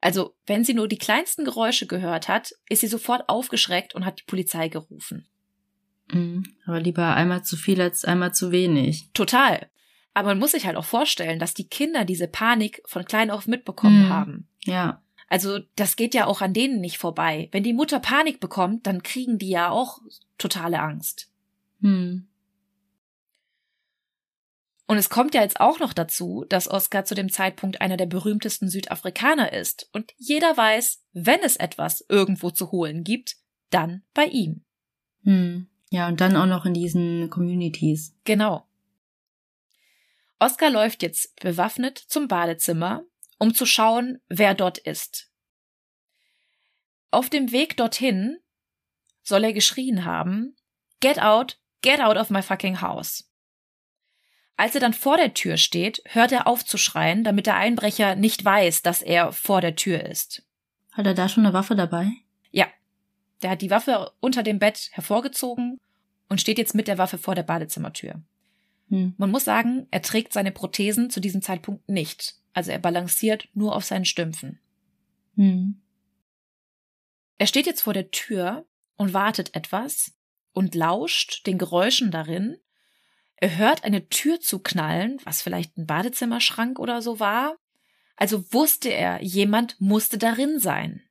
Also, wenn sie nur die kleinsten Geräusche gehört hat, ist sie sofort aufgeschreckt und hat die Polizei gerufen. Mhm, aber lieber einmal zu viel als einmal zu wenig. Total. Aber man muss sich halt auch vorstellen, dass die Kinder diese Panik von klein auf mitbekommen mhm. haben. Ja. Also das geht ja auch an denen nicht vorbei. Wenn die Mutter Panik bekommt, dann kriegen die ja auch totale Angst. Hm. Und es kommt ja jetzt auch noch dazu, dass Oscar zu dem Zeitpunkt einer der berühmtesten Südafrikaner ist. Und jeder weiß, wenn es etwas irgendwo zu holen gibt, dann bei ihm. Hm. Ja, und dann auch noch in diesen Communities. Genau. Oscar läuft jetzt bewaffnet zum Badezimmer um zu schauen, wer dort ist. Auf dem Weg dorthin soll er geschrien haben, Get out, get out of my fucking house. Als er dann vor der Tür steht, hört er auf zu schreien, damit der Einbrecher nicht weiß, dass er vor der Tür ist. Hat er da schon eine Waffe dabei? Ja. Der hat die Waffe unter dem Bett hervorgezogen und steht jetzt mit der Waffe vor der Badezimmertür. Hm. Man muss sagen, er trägt seine Prothesen zu diesem Zeitpunkt nicht. Also er balanciert nur auf seinen Stümpfen. Hm. Er steht jetzt vor der Tür und wartet etwas und lauscht den Geräuschen darin. Er hört eine Tür zu knallen, was vielleicht ein Badezimmerschrank oder so war. Also wusste er, jemand musste darin sein.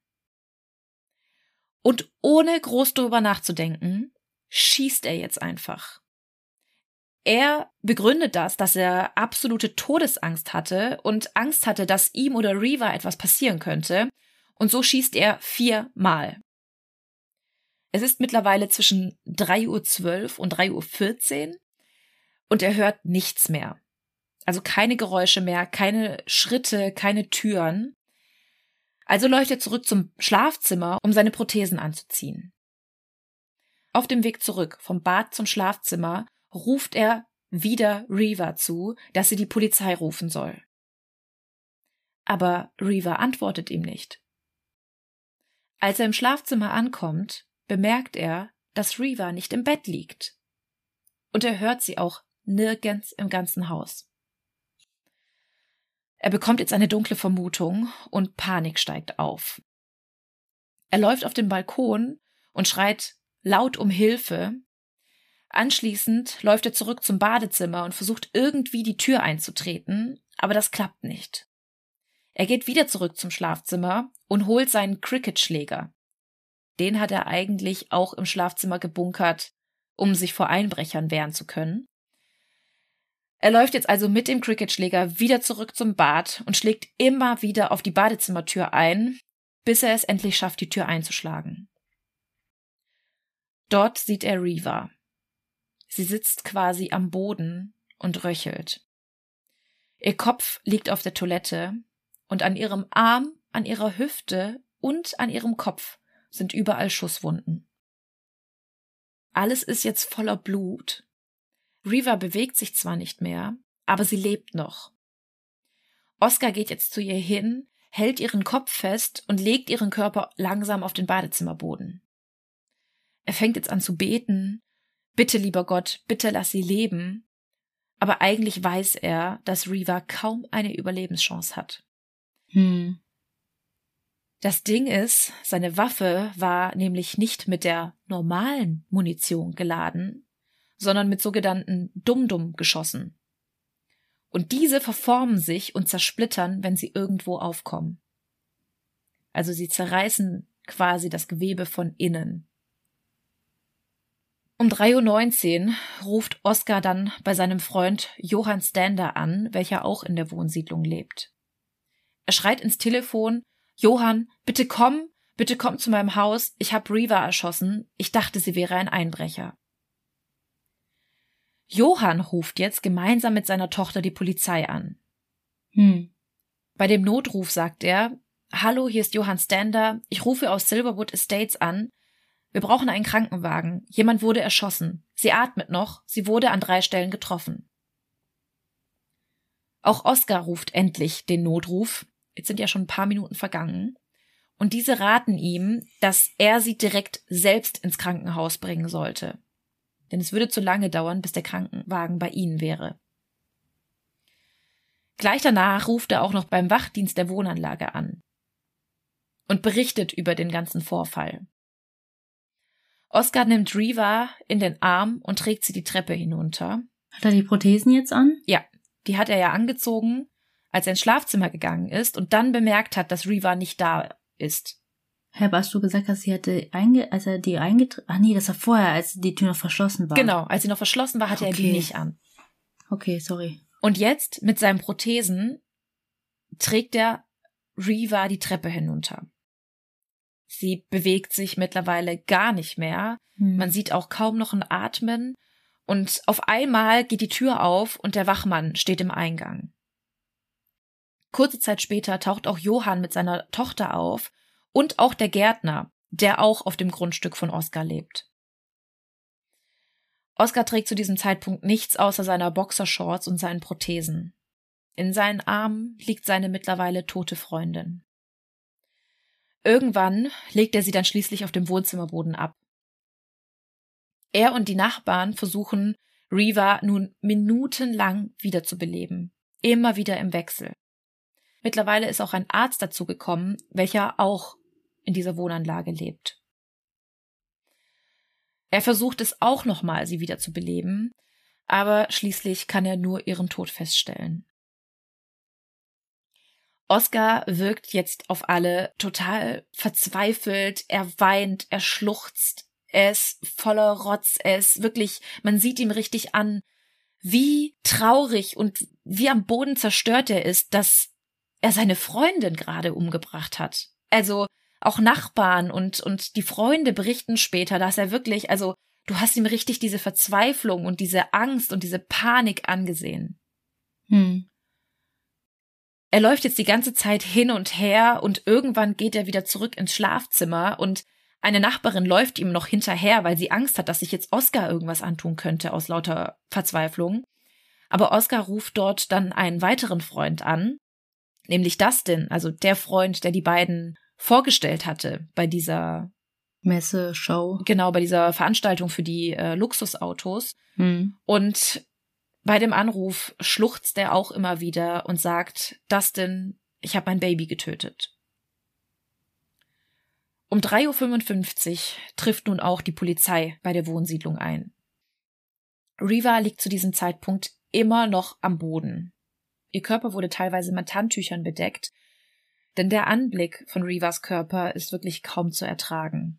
Und ohne groß drüber nachzudenken, schießt er jetzt einfach. Er begründet das, dass er absolute Todesangst hatte und Angst hatte, dass ihm oder Reva etwas passieren könnte. Und so schießt er viermal. Es ist mittlerweile zwischen 3.12 Uhr und 3.14 Uhr und er hört nichts mehr. Also keine Geräusche mehr, keine Schritte, keine Türen. Also läuft er zurück zum Schlafzimmer, um seine Prothesen anzuziehen. Auf dem Weg zurück vom Bad zum Schlafzimmer ruft er wieder Reva zu, dass sie die Polizei rufen soll. Aber Reva antwortet ihm nicht. Als er im Schlafzimmer ankommt, bemerkt er, dass Reva nicht im Bett liegt. Und er hört sie auch nirgends im ganzen Haus. Er bekommt jetzt eine dunkle Vermutung und Panik steigt auf. Er läuft auf den Balkon und schreit laut um Hilfe. Anschließend läuft er zurück zum Badezimmer und versucht irgendwie die Tür einzutreten, aber das klappt nicht. Er geht wieder zurück zum Schlafzimmer und holt seinen Cricketschläger. Den hat er eigentlich auch im Schlafzimmer gebunkert, um sich vor Einbrechern wehren zu können. Er läuft jetzt also mit dem Cricketschläger wieder zurück zum Bad und schlägt immer wieder auf die Badezimmertür ein, bis er es endlich schafft, die Tür einzuschlagen. Dort sieht er Reva. Sie sitzt quasi am Boden und röchelt. Ihr Kopf liegt auf der Toilette und an ihrem Arm, an ihrer Hüfte und an ihrem Kopf sind überall Schusswunden. Alles ist jetzt voller Blut. Reva bewegt sich zwar nicht mehr, aber sie lebt noch. Oscar geht jetzt zu ihr hin, hält ihren Kopf fest und legt ihren Körper langsam auf den Badezimmerboden. Er fängt jetzt an zu beten, bitte lieber Gott, bitte lass sie leben, aber eigentlich weiß er, dass Reva kaum eine Überlebenschance hat. Hm. Das Ding ist, seine Waffe war nämlich nicht mit der normalen Munition geladen, sondern mit sogenannten Dum-Dum-Geschossen. Und diese verformen sich und zersplittern, wenn sie irgendwo aufkommen. Also sie zerreißen quasi das Gewebe von innen. Um 3.19 Uhr ruft Oskar dann bei seinem Freund Johann Stander an, welcher auch in der Wohnsiedlung lebt. Er schreit ins Telefon, Johann, bitte komm, bitte komm zu meinem Haus, ich hab Reva erschossen, ich dachte, sie wäre ein Einbrecher. Johann ruft jetzt gemeinsam mit seiner Tochter die Polizei an. Hm. Bei dem Notruf sagt er, Hallo, hier ist Johann Stander, ich rufe aus Silverwood Estates an. Wir brauchen einen Krankenwagen. Jemand wurde erschossen. Sie atmet noch, sie wurde an drei Stellen getroffen. Auch Oscar ruft endlich den Notruf. Jetzt sind ja schon ein paar Minuten vergangen. Und diese raten ihm, dass er sie direkt selbst ins Krankenhaus bringen sollte. Denn es würde zu lange dauern, bis der Krankenwagen bei ihnen wäre. Gleich danach ruft er auch noch beim Wachdienst der Wohnanlage an und berichtet über den ganzen Vorfall. Oscar nimmt Reva in den Arm und trägt sie die Treppe hinunter. Hat er die Prothesen jetzt an? Ja, die hat er ja angezogen als er ins Schlafzimmer gegangen ist und dann bemerkt hat, dass Reva nicht da ist. Hä, aber hast du gesagt, dass sie hatte einge als er die eingetreten Ach nee, das war vorher, als die Tür noch verschlossen war. Genau, als sie noch verschlossen war, hatte okay. er die nicht an. Okay, sorry. Und jetzt mit seinen Prothesen trägt er Reva die Treppe hinunter. Sie bewegt sich mittlerweile gar nicht mehr. Hm. Man sieht auch kaum noch ein Atmen. Und auf einmal geht die Tür auf und der Wachmann steht im Eingang. Kurze Zeit später taucht auch Johann mit seiner Tochter auf und auch der Gärtner, der auch auf dem Grundstück von Oskar lebt. Oskar trägt zu diesem Zeitpunkt nichts außer seiner Boxershorts und seinen Prothesen. In seinen Armen liegt seine mittlerweile tote Freundin. Irgendwann legt er sie dann schließlich auf dem Wohnzimmerboden ab. Er und die Nachbarn versuchen, Reva nun minutenlang wiederzubeleben, immer wieder im Wechsel. Mittlerweile ist auch ein Arzt dazu gekommen, welcher auch in dieser Wohnanlage lebt. Er versucht es auch nochmal, sie wieder zu beleben, aber schließlich kann er nur ihren Tod feststellen. Oscar wirkt jetzt auf alle total verzweifelt, er weint, er schluchzt, er ist voller Rotz, er ist wirklich, man sieht ihm richtig an, wie traurig und wie am Boden zerstört er ist, dass er seine Freundin gerade umgebracht hat. Also auch Nachbarn und, und die Freunde berichten später, dass er wirklich, also du hast ihm richtig diese Verzweiflung und diese Angst und diese Panik angesehen. Hm. Er läuft jetzt die ganze Zeit hin und her und irgendwann geht er wieder zurück ins Schlafzimmer und Eine Nachbarin läuft ihm noch hinterher, weil sie Angst hat, dass sich jetzt Oscar irgendwas antun könnte aus lauter Verzweiflung. Aber Oscar ruft dort dann einen weiteren Freund an, nämlich Dustin, also der Freund, der die beiden vorgestellt hatte bei dieser Messe, Show. Genau, bei dieser Veranstaltung für die äh, Luxusautos. Hm. Und bei dem Anruf schluchzt er auch immer wieder und sagt, Dustin, ich habe mein Baby getötet. Um 3.55 Uhr trifft nun auch die Polizei bei der Wohnsiedlung ein. Riva liegt zu diesem Zeitpunkt immer noch am Boden. Ihr Körper wurde teilweise mit Handtüchern bedeckt, denn der Anblick von Rivas Körper ist wirklich kaum zu ertragen.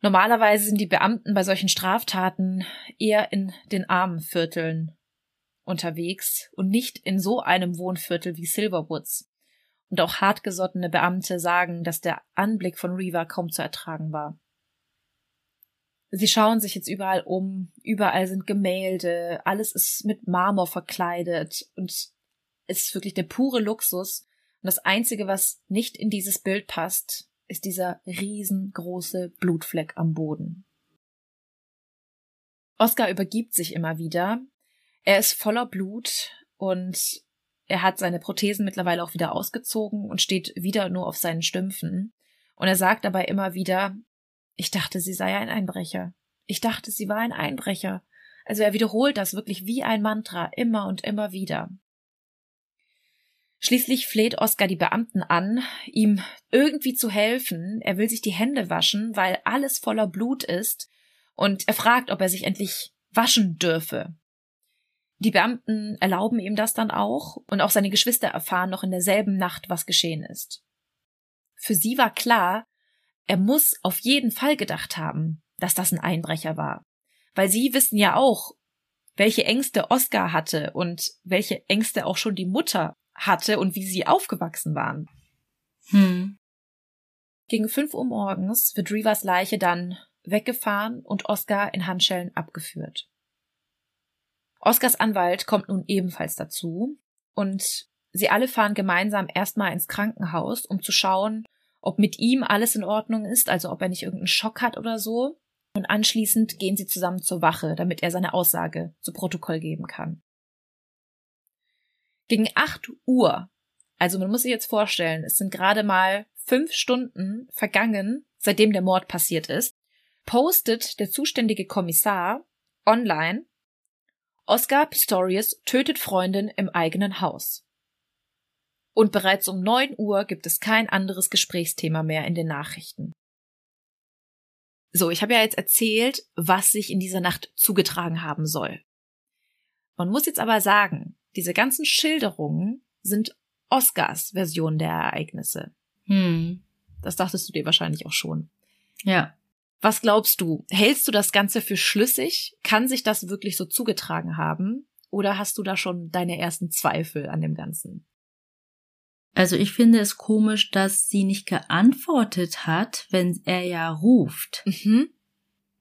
Normalerweise sind die Beamten bei solchen Straftaten eher in den armen Vierteln unterwegs und nicht in so einem Wohnviertel wie Silverwoods. Und auch hartgesottene Beamte sagen, dass der Anblick von Riva kaum zu ertragen war. Sie schauen sich jetzt überall um, überall sind Gemälde, alles ist mit Marmor verkleidet und es ist wirklich der pure Luxus. Und das Einzige, was nicht in dieses Bild passt, ist dieser riesengroße Blutfleck am Boden. Oscar übergibt sich immer wieder. Er ist voller Blut und er hat seine Prothesen mittlerweile auch wieder ausgezogen und steht wieder nur auf seinen Stümpfen. Und er sagt dabei immer wieder, ich dachte, sie sei ein Einbrecher. Ich dachte, sie war ein Einbrecher. Also er wiederholt das wirklich wie ein Mantra immer und immer wieder. Schließlich fleht Oskar die Beamten an, ihm irgendwie zu helfen. Er will sich die Hände waschen, weil alles voller Blut ist, und er fragt, ob er sich endlich waschen dürfe. Die Beamten erlauben ihm das dann auch, und auch seine Geschwister erfahren noch in derselben Nacht, was geschehen ist. Für sie war klar, er muss auf jeden Fall gedacht haben, dass das ein Einbrecher war. Weil sie wissen ja auch, welche Ängste Oscar hatte und welche Ängste auch schon die Mutter hatte und wie sie aufgewachsen waren. Hm. Gegen fünf Uhr morgens wird Rivas Leiche dann weggefahren und Oscar in Handschellen abgeführt. Oscars Anwalt kommt nun ebenfalls dazu und sie alle fahren gemeinsam erstmal ins Krankenhaus, um zu schauen, ob mit ihm alles in Ordnung ist, also ob er nicht irgendeinen Schock hat oder so. Und anschließend gehen sie zusammen zur Wache, damit er seine Aussage zu Protokoll geben kann. Gegen acht Uhr, also man muss sich jetzt vorstellen, es sind gerade mal fünf Stunden vergangen, seitdem der Mord passiert ist, postet der zuständige Kommissar online Oscar Pistorius tötet Freundin im eigenen Haus. Und bereits um neun Uhr gibt es kein anderes Gesprächsthema mehr in den Nachrichten. So, ich habe ja jetzt erzählt, was sich in dieser Nacht zugetragen haben soll. Man muss jetzt aber sagen, diese ganzen Schilderungen sind Oscars Version der Ereignisse. Hm. Das dachtest du dir wahrscheinlich auch schon. Ja. Was glaubst du? Hältst du das Ganze für schlüssig? Kann sich das wirklich so zugetragen haben? Oder hast du da schon deine ersten Zweifel an dem Ganzen? Also ich finde es komisch, dass sie nicht geantwortet hat, wenn er ja ruft. Mhm.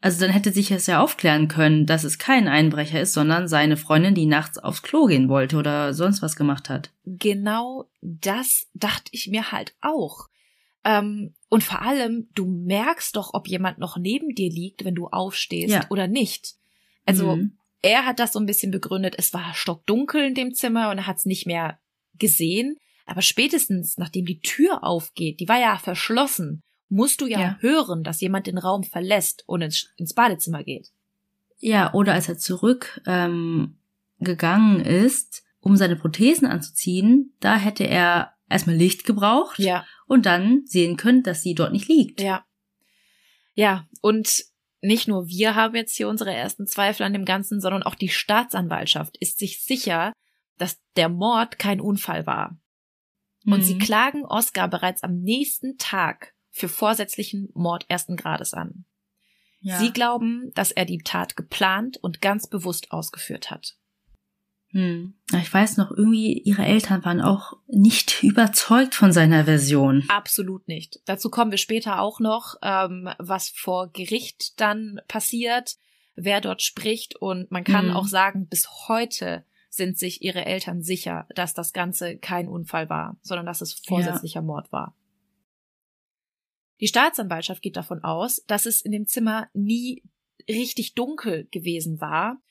Also dann hätte sich es ja aufklären können, dass es kein Einbrecher ist, sondern seine Freundin, die nachts aufs Klo gehen wollte oder sonst was gemacht hat. Genau das dachte ich mir halt auch. Ähm, und vor allem, du merkst doch, ob jemand noch neben dir liegt, wenn du aufstehst Ja. oder nicht. Also Mhm. er hat das so ein bisschen begründet, es war stockdunkel in dem Zimmer und er hat es nicht mehr gesehen. Aber spätestens, nachdem die Tür aufgeht, die war ja verschlossen, musst du ja, Ja. hören, dass jemand den Raum verlässt und ins, ins Badezimmer geht. Ja, oder als er zurück ähm, gegangen ist, um seine Prothesen anzuziehen, da hätte er erstmal Licht gebraucht Ja, und dann sehen können, dass sie dort nicht liegt. ja. Ja, und nicht nur wir haben jetzt hier unsere ersten Zweifel an dem Ganzen, sondern auch die Staatsanwaltschaft ist sich sicher, dass der Mord kein Unfall war. Und Mhm. sie klagen Oscar bereits am nächsten Tag für vorsätzlichen Mord ersten Grades an. ja. Sie glauben, dass er die Tat geplant und ganz bewusst ausgeführt hat. Hm. Ich weiß noch, irgendwie ihre Eltern waren auch nicht überzeugt von seiner Version. Absolut nicht. Dazu kommen wir später auch noch, ähm, was vor Gericht dann passiert, wer dort spricht. Und man kann Mhm. auch sagen, bis heute sind sich ihre Eltern sicher, dass das Ganze kein Unfall war, sondern dass es vorsätzlicher Mord war. Die Staatsanwaltschaft geht davon aus, dass es in dem Zimmer nie richtig dunkel gewesen war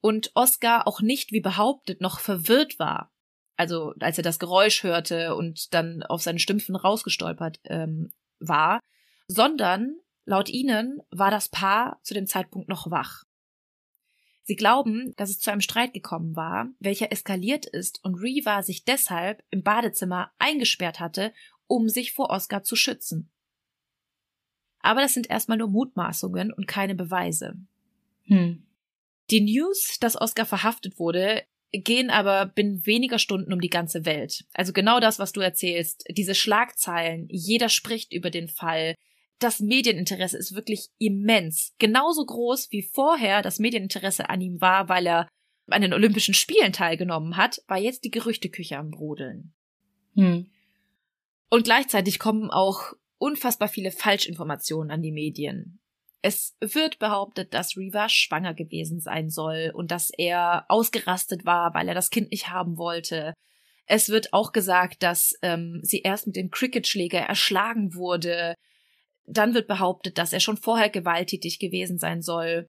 und Oscar auch nicht, wie behauptet, noch verwirrt war. Also als er das Geräusch hörte und dann auf seinen Stümpfen rausgestolpert ähm, war, sondern laut ihnen war das Paar zu dem Zeitpunkt noch wach. Sie glauben, dass es zu einem Streit gekommen war, welcher eskaliert ist und Reva sich deshalb im Badezimmer eingesperrt hatte, um sich vor Oscar zu schützen. Aber das sind erstmal nur Mutmaßungen und keine Beweise. Hm. Die News, dass Oscar verhaftet wurde, gehen aber binnen weniger Stunden um die ganze Welt. Also genau das, was du erzählst, diese Schlagzeilen, jeder spricht über den Fall. Das Medieninteresse ist wirklich immens. Genauso groß wie vorher das Medieninteresse an ihm war, weil er an den Olympischen Spielen teilgenommen hat, war jetzt die Gerüchteküche am Brodeln. Hm. Und gleichzeitig kommen auch unfassbar viele Falschinformationen an die Medien. Es wird behauptet, dass Reva schwanger gewesen sein soll und dass er ausgerastet war, weil er das Kind nicht haben wollte. Es wird auch gesagt, dass ähm, sie erst mit dem Cricketschläger erschlagen wurde. Dann wird behauptet, dass er schon vorher gewalttätig gewesen sein soll.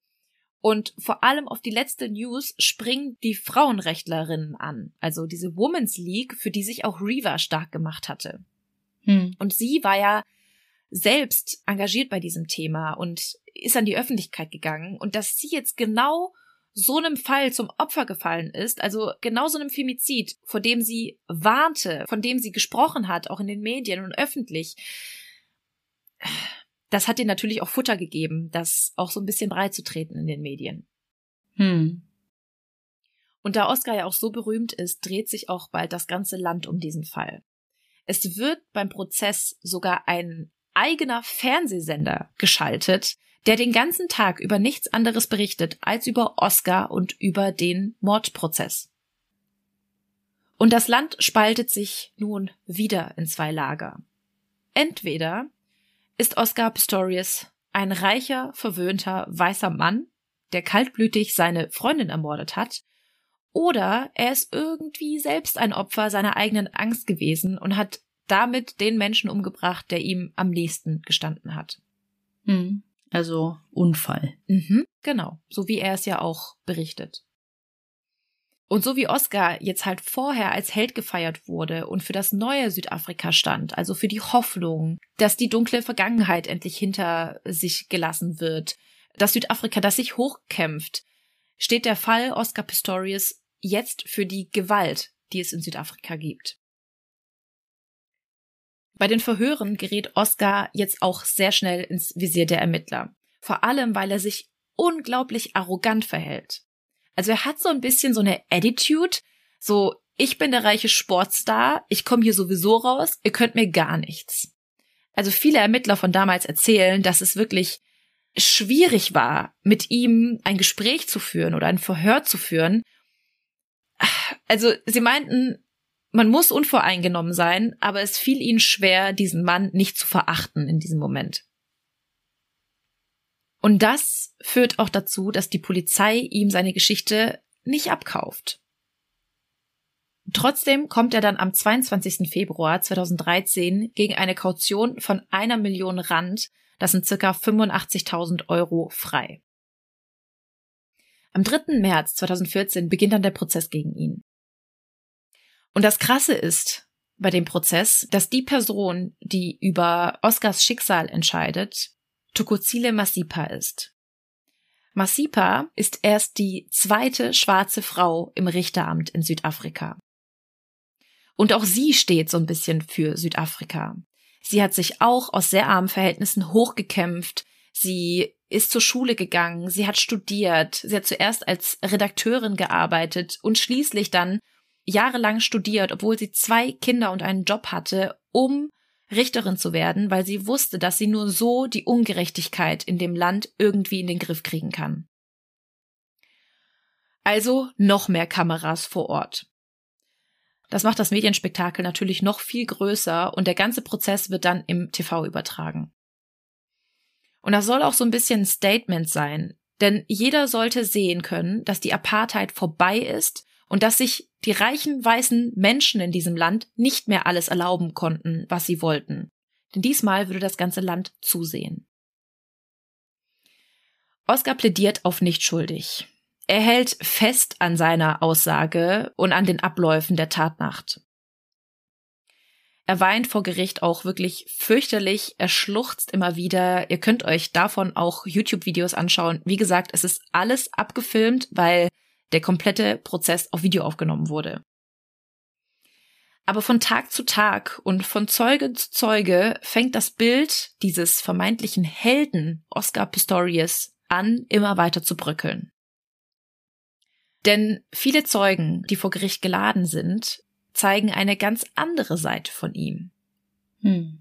Und vor allem auf die letzte News springen die Frauenrechtlerinnen an, also diese Women's League, für die sich auch Reva stark gemacht hatte. Hm. Und sie war ja selbst engagiert bei diesem Thema und ist an die Öffentlichkeit gegangen und dass sie jetzt genau so einem Fall zum Opfer gefallen ist, also genau so einem Femizid, vor dem sie warnte, von dem sie gesprochen hat, auch in den Medien und öffentlich, das hat ihr natürlich auch Futter gegeben, das auch so ein bisschen breit zu treten in den Medien. Hm. Und da Oscar ja auch so berühmt ist, dreht sich auch bald das ganze Land um diesen Fall. Es wird beim Prozess sogar ein eigener Fernsehsender geschaltet, der den ganzen Tag über nichts anderes berichtet als über Oscar und über den Mordprozess. Und das Land spaltet sich nun wieder in zwei Lager. Entweder ist Oscar Pistorius ein reicher, verwöhnter, weißer Mann, der kaltblütig seine Freundin ermordet hat, oder er ist irgendwie selbst ein Opfer seiner eigenen Angst gewesen und hat damit den Menschen umgebracht, der ihm am nächsten gestanden hat. Hm. Also Unfall. Mhm, genau, so wie er es ja auch berichtet. Und so wie Oscar jetzt halt vorher als Held gefeiert wurde und für das neue Südafrika stand, also für die Hoffnung, dass die dunkle Vergangenheit endlich hinter sich gelassen wird, dass Südafrika das sich hochkämpft, steht der Fall Oscar Pistorius jetzt für die Gewalt, die es in Südafrika gibt. Bei den Verhören gerät Oscar jetzt auch sehr schnell ins Visier der Ermittler. Vor allem, weil er sich unglaublich arrogant verhält. Also er hat so ein bisschen so eine Attitude, so ich bin der reiche Sportstar, ich komme hier sowieso raus, ihr könnt mir gar nichts. Also viele Ermittler von damals erzählen, dass es wirklich schwierig war, mit ihm ein Gespräch zu führen oder ein Verhör zu führen. Also sie meinten, man muss unvoreingenommen sein, aber es fiel ihnen schwer, diesen Mann nicht zu verachten in diesem Moment. Und das führt auch dazu, dass die Polizei ihm seine Geschichte nicht abkauft. Trotzdem kommt er dann am 22. Februar 2013 gegen eine Kaution von einer Million Rand, das sind circa 85.000 Euro, frei. Am 3. März 2014 beginnt dann der Prozess gegen ihn. Und das Krasse ist bei dem Prozess, dass die Person, die über Oscars Schicksal entscheidet, Tukozile Masipa ist. Masipa ist erst die zweite schwarze Frau im Richteramt in Südafrika. Und auch sie steht so ein bisschen für Südafrika. Sie hat sich auch aus sehr armen Verhältnissen hochgekämpft. Sie ist zur Schule gegangen, sie hat studiert, sie hat zuerst als Redakteurin gearbeitet und schließlich dann jahrelang studiert, obwohl sie zwei Kinder und einen Job hatte, um Richterin zu werden, weil sie wusste, dass sie nur so die Ungerechtigkeit in dem Land irgendwie in den Griff kriegen kann. Also noch mehr Kameras vor Ort. Das macht das Medienspektakel natürlich noch viel größer und der ganze Prozess wird dann im TV übertragen. Und das soll auch so ein bisschen ein Statement sein, denn jeder sollte sehen können, dass die Apartheid vorbei ist und dass sich die reichen weißen Menschen in diesem Land nicht mehr alles erlauben konnten, was sie wollten. Denn diesmal würde das ganze Land zusehen. Oscar plädiert auf nicht schuldig. Er hält fest an seiner Aussage und an den Abläufen der Tatnacht. Er weint vor Gericht auch wirklich fürchterlich. Er schluchzt immer wieder. Ihr könnt euch davon auch YouTube-Videos anschauen. Wie gesagt, es ist alles abgefilmt, weil der komplette Prozess auf Video aufgenommen wurde. Aber von Tag zu Tag und von Zeuge zu Zeuge fängt das Bild dieses vermeintlichen Helden Oscar Pistorius an, immer weiter zu bröckeln. Denn viele Zeugen, die vor Gericht geladen sind, zeigen eine ganz andere Seite von ihm. Hm.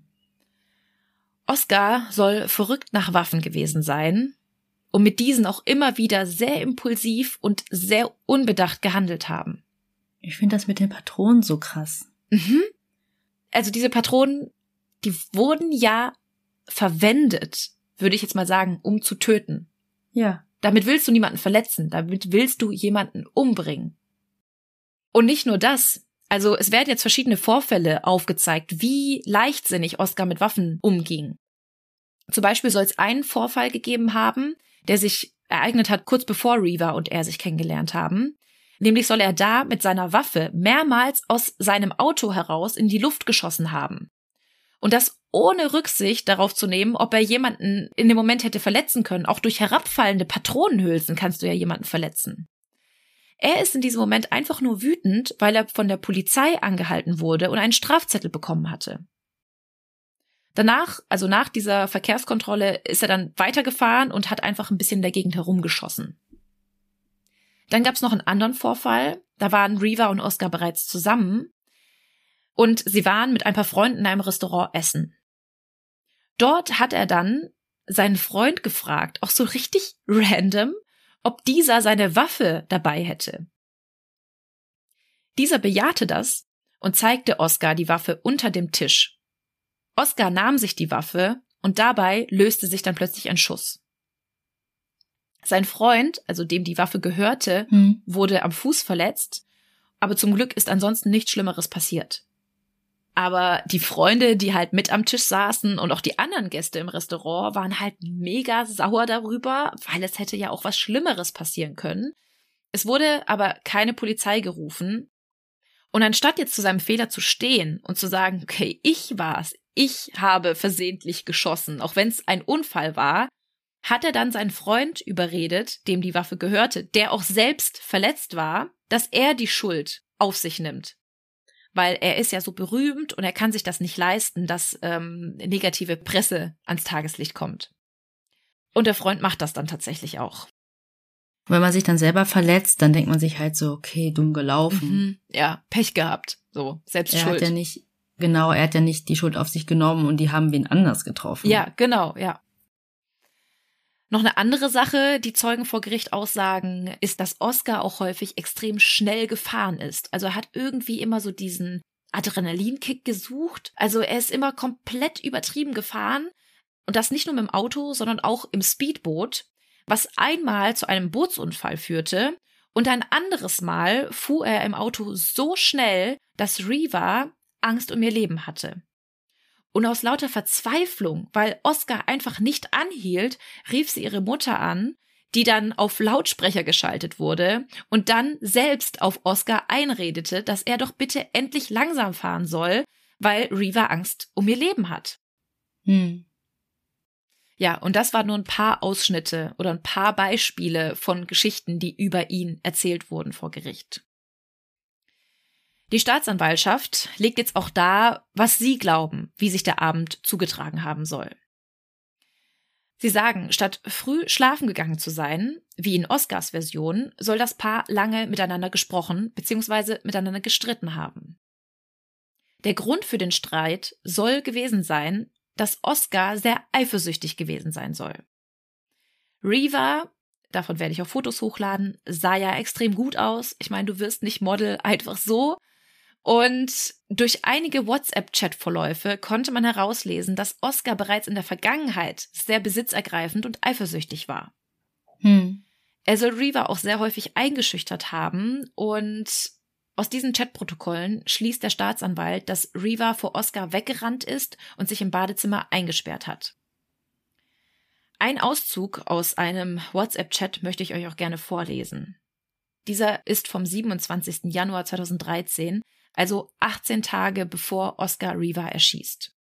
Oscar soll verrückt nach Waffen gewesen sein und mit diesen auch immer wieder sehr impulsiv und sehr unbedacht gehandelt haben. Ich finde das mit den Patronen so krass. Mhm. Also diese Patronen, die wurden ja verwendet, würde ich jetzt mal sagen, um zu töten. Ja. Damit willst du niemanden verletzen, damit willst du jemanden umbringen. Und nicht nur das, also es werden jetzt verschiedene Vorfälle aufgezeigt, wie leichtsinnig Oscar mit Waffen umging. Zum Beispiel soll es einen Vorfall gegeben haben, der sich ereignet hat kurz bevor Reaver und er sich kennengelernt haben. Nämlich soll er da mit seiner Waffe mehrmals aus seinem Auto heraus in die Luft geschossen haben. Und das ohne Rücksicht darauf zu nehmen, ob er jemanden in dem Moment hätte verletzen können. Auch durch herabfallende Patronenhülsen kannst du ja jemanden verletzen. Er ist in diesem Moment einfach nur wütend, weil er von der Polizei angehalten wurde und einen Strafzettel bekommen hatte. Danach, also nach dieser Verkehrskontrolle, ist er dann weitergefahren und hat einfach ein bisschen in der Gegend herumgeschossen. Dann gab es noch einen anderen Vorfall. Da waren Reva und Oscar bereits zusammen und sie waren mit ein paar Freunden in einem Restaurant essen. Dort hat er dann seinen Freund gefragt, auch so richtig random, ob dieser seine Waffe dabei hätte. Dieser bejahte das und zeigte Oscar die Waffe unter dem Tisch. Oscar nahm sich die Waffe und dabei löste sich dann plötzlich ein Schuss. Sein Freund, also dem die Waffe gehörte, hm. wurde am Fuß verletzt, aber zum Glück ist ansonsten nichts Schlimmeres passiert. Aber die Freunde, die halt mit am Tisch saßen und auch die anderen Gäste im Restaurant waren halt mega sauer darüber, weil es hätte ja auch was Schlimmeres passieren können. Es wurde aber keine Polizei gerufen. Und anstatt jetzt zu seinem Fehler zu stehen und zu sagen, okay, ich war's, ich habe versehentlich geschossen, auch wenn es ein Unfall war, hat er dann seinen Freund überredet, dem die Waffe gehörte, der auch selbst verletzt war, dass er die Schuld auf sich nimmt weil er ist ja so berühmt und er kann sich das nicht leisten, dass ähm, negative Presse ans Tageslicht kommt. Und der Freund macht das dann tatsächlich auch. Wenn man sich dann selber verletzt, dann denkt man sich halt so, okay, dumm gelaufen. Mhm, ja, Pech gehabt. So, selbst er schuld. Hat ja nicht, genau, er hat ja nicht die Schuld auf sich genommen und die haben wen anders getroffen. Ja, genau, ja. Noch eine andere Sache, die Zeugen vor Gericht aussagen, ist, dass Oscar auch häufig extrem schnell gefahren ist. Also er hat irgendwie immer so diesen Adrenalinkick gesucht. Also er ist immer komplett übertrieben gefahren. Und das nicht nur mit dem Auto, sondern auch im Speedboot, was einmal zu einem Bootsunfall führte. Und ein anderes Mal fuhr er im Auto so schnell, dass Reva Angst um ihr Leben hatte. Und aus lauter Verzweiflung, weil Oscar einfach nicht anhielt, rief sie ihre Mutter an, die dann auf Lautsprecher geschaltet wurde und dann selbst auf Oscar einredete, dass er doch bitte endlich langsam fahren soll, weil Reva Angst um ihr Leben hat. Hm. Ja, und das waren nur ein paar Ausschnitte oder ein paar Beispiele von Geschichten, die über ihn erzählt wurden vor Gericht. Die Staatsanwaltschaft legt jetzt auch dar, was sie glauben, wie sich der Abend zugetragen haben soll. Sie sagen, statt früh schlafen gegangen zu sein, wie in Oscars Version, soll das Paar lange miteinander gesprochen bzw. miteinander gestritten haben. Der Grund für den Streit soll gewesen sein, dass Oscar sehr eifersüchtig gewesen sein soll. Reva, davon werde ich auch Fotos hochladen, sah ja extrem gut aus. Ich meine, du wirst nicht Model einfach so. Und durch einige WhatsApp-Chat-Verläufe konnte man herauslesen, dass Oscar bereits in der Vergangenheit sehr besitzergreifend und eifersüchtig war. Hm. Er soll Reva auch sehr häufig eingeschüchtert haben und Aus diesen Chatprotokollen schließt der Staatsanwalt, dass Reva vor Oscar weggerannt ist und sich im Badezimmer eingesperrt hat. Ein Auszug aus einem WhatsApp-Chat möchte ich euch auch gerne vorlesen. Dieser ist vom 27. Januar 2013, also 18 Tage bevor Oscar Reva erschießt.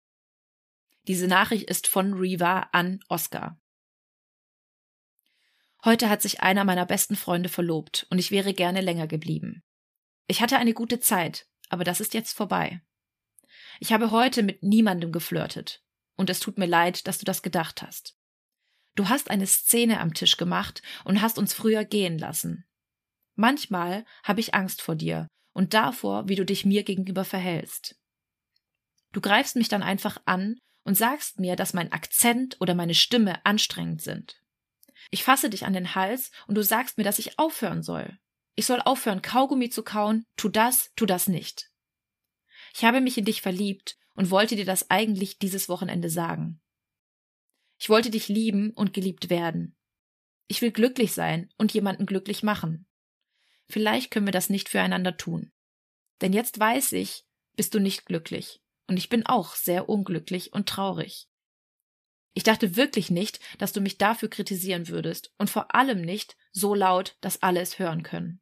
Diese Nachricht ist von Reva an Oscar. Heute hat sich einer meiner besten Freunde verlobt und ich wäre gerne länger geblieben. Ich hatte eine gute Zeit, aber das ist jetzt vorbei. Ich habe heute mit niemandem geflirtet. Und es tut mir leid, dass du das gedacht hast. Du hast eine Szene am Tisch gemacht und hast uns früher gehen lassen. Manchmal habe ich Angst vor dir und davor, wie du dich mir gegenüber verhältst. Du greifst mich dann einfach an und sagst mir, dass mein Akzent oder meine Stimme anstrengend sind. Ich fasse dich an den Hals und du sagst mir, dass ich aufhören soll. Ich soll aufhören, Kaugummi zu kauen, tu das, tu das nicht. Ich habe mich in dich verliebt und wollte dir das eigentlich dieses Wochenende sagen. Ich wollte dich lieben und geliebt werden. Ich will glücklich sein und jemanden glücklich machen. Vielleicht können wir das nicht füreinander tun. Denn jetzt weiß ich, bist du nicht glücklich. Und ich bin auch sehr unglücklich und traurig. Ich dachte wirklich nicht, dass du mich dafür kritisieren würdest und vor allem nicht so laut, dass alle es hören können.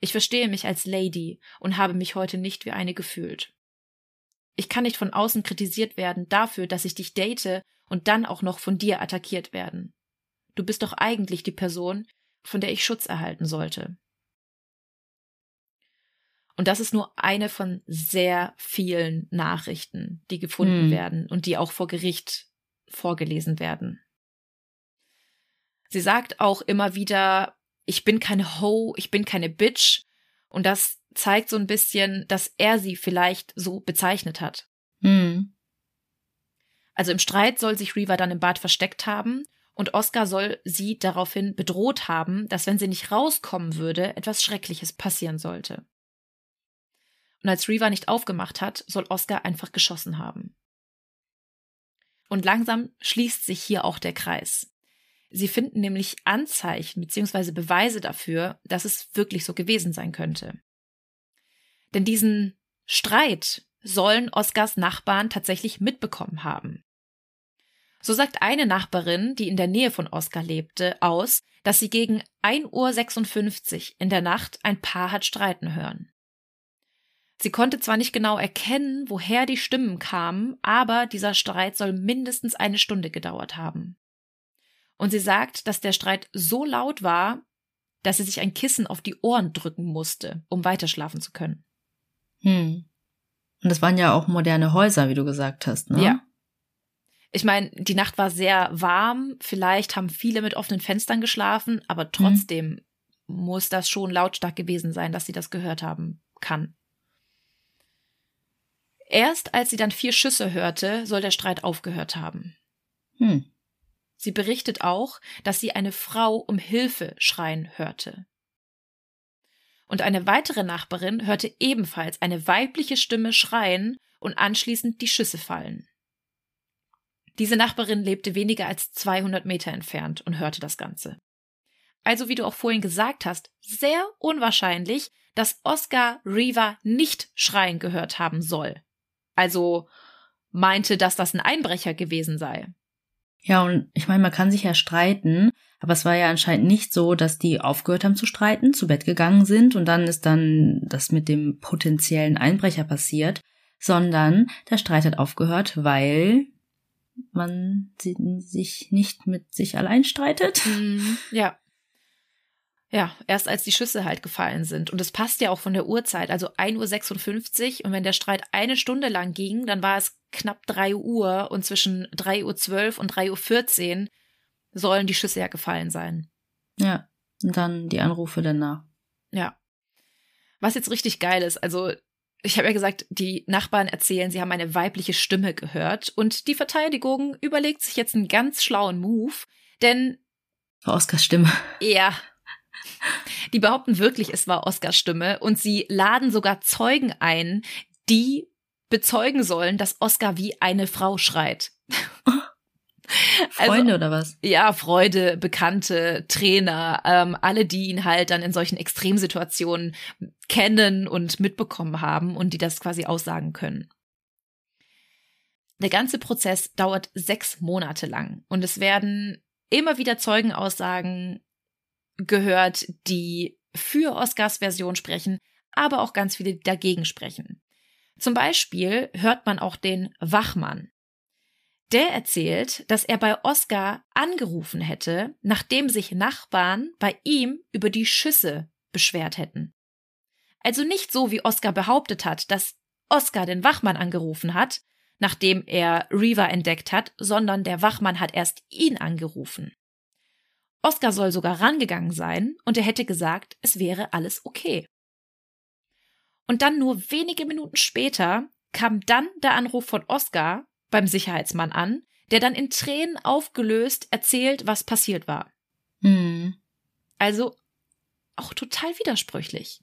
Ich verstehe mich als Lady und habe mich heute nicht wie eine gefühlt. Ich kann nicht von außen kritisiert werden dafür, dass ich dich date und dann auch noch von dir attackiert werden. Du bist doch eigentlich die Person, von der ich Schutz erhalten sollte. Und das ist nur eine von sehr vielen Nachrichten, die gefunden hm. werden und die auch vor Gericht vorgelesen werden. Sie sagt auch immer wieder, ich bin keine Ho, ich bin keine Bitch. Und das zeigt so ein bisschen, dass er sie vielleicht so bezeichnet hat. Mhm. Also im Streit soll sich Reva dann im Bad versteckt haben und Oscar soll sie daraufhin bedroht haben, dass wenn sie nicht rauskommen würde, etwas Schreckliches passieren sollte. Und als Reva nicht aufgemacht hat, soll Oscar einfach geschossen haben. Und langsam schließt sich hier auch der Kreis. Sie finden nämlich Anzeichen bzw. Beweise dafür, dass es wirklich so gewesen sein könnte. Denn diesen Streit sollen Oskars Nachbarn tatsächlich mitbekommen haben. So sagt eine Nachbarin, die in der Nähe von Oskar lebte, aus, dass sie gegen 1.56 Uhr in der Nacht ein Paar hat streiten hören. Sie konnte zwar nicht genau erkennen, woher die Stimmen kamen, aber dieser Streit soll mindestens eine Stunde gedauert haben. Und sie sagt, dass der Streit so laut war, dass sie sich ein Kissen auf die Ohren drücken musste, um weiterschlafen zu können. Hm. Und das waren ja auch moderne Häuser, wie du gesagt hast, ne? Ja. Ich meine, die Nacht war sehr warm, vielleicht haben viele mit offenen Fenstern geschlafen, aber hm. trotzdem hm. muss das schon lautstark gewesen sein, dass sie das gehört haben kann. Erst als sie dann vier Schüsse hörte, soll der Streit aufgehört haben. Hm. Sie berichtet auch, dass sie eine Frau um Hilfe schreien hörte. Und eine weitere Nachbarin hörte ebenfalls eine weibliche Stimme schreien und anschließend die Schüsse fallen. Diese Nachbarin lebte weniger als 200 Meter entfernt und hörte das Ganze. Also, wie du auch vorhin gesagt hast, sehr unwahrscheinlich, dass Oscar Reva nicht schreien gehört haben soll. Also meinte, dass das ein Einbrecher gewesen sei. Ja, und ich meine, man kann sich ja streiten, aber es war ja anscheinend nicht so, dass die aufgehört haben zu streiten, zu Bett gegangen sind und dann ist dann das mit dem potenziellen Einbrecher passiert, sondern der Streit hat aufgehört, weil man sich nicht mit sich allein streitet. Mhm, ja. Ja, erst als die Schüsse halt gefallen sind. Und es passt ja auch von der Uhrzeit, also 1.56 Uhr. Und wenn der Streit eine Stunde lang ging, dann war es knapp 3 Uhr und zwischen 3.12 Uhr und 3.14 Uhr sollen die Schüsse ja gefallen sein. Ja, und dann die Anrufe danach. Ja. Was jetzt richtig geil ist, also ich habe ja gesagt, die Nachbarn erzählen, sie haben eine weibliche Stimme gehört und die Verteidigung überlegt sich jetzt einen ganz schlauen Move, denn Oskars Stimme. Ja, die behaupten wirklich, es war Oscars Stimme und sie laden sogar Zeugen ein, die bezeugen sollen, dass Oscar wie eine Frau schreit. Freunde also, oder was? Ja, Freude, Bekannte, Trainer, ähm, alle, die ihn halt dann in solchen Extremsituationen kennen und mitbekommen haben und die das quasi aussagen können. Der ganze Prozess dauert sechs Monate lang und es werden immer wieder Zeugenaussagen gehört, die für Oscars Version sprechen, aber auch ganz viele, die dagegen sprechen. Zum Beispiel hört man auch den Wachmann. Der erzählt, dass er bei Oscar angerufen hätte, nachdem sich Nachbarn bei ihm über die Schüsse beschwert hätten. Also nicht so, wie Oscar behauptet hat, dass Oscar den Wachmann angerufen hat, nachdem er Reaver entdeckt hat, sondern der Wachmann hat erst ihn angerufen. Oscar soll sogar rangegangen sein und er hätte gesagt, es wäre alles okay. Und dann nur wenige Minuten später kam dann der Anruf von Oscar beim Sicherheitsmann an, der dann in Tränen aufgelöst erzählt, was passiert war. Hm. Also auch total widersprüchlich.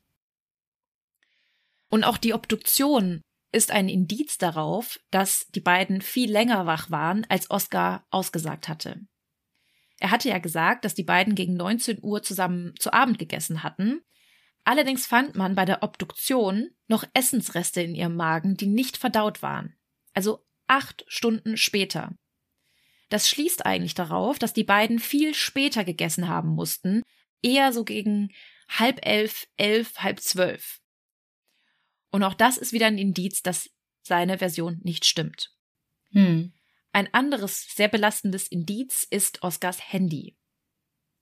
Und auch die Obduktion ist ein Indiz darauf, dass die beiden viel länger wach waren, als Oscar ausgesagt hatte. Er hatte ja gesagt, dass die beiden gegen 19 Uhr zusammen zu Abend gegessen hatten. Allerdings fand man bei der Obduktion noch Essensreste in ihrem Magen, die nicht verdaut waren. Also acht Stunden später. Das schließt eigentlich darauf, dass die beiden viel später gegessen haben mussten, eher so gegen halb elf, elf, halb zwölf. Und auch das ist wieder ein Indiz, dass seine Version nicht stimmt. Hm. Ein anderes sehr belastendes Indiz ist Oscars Handy.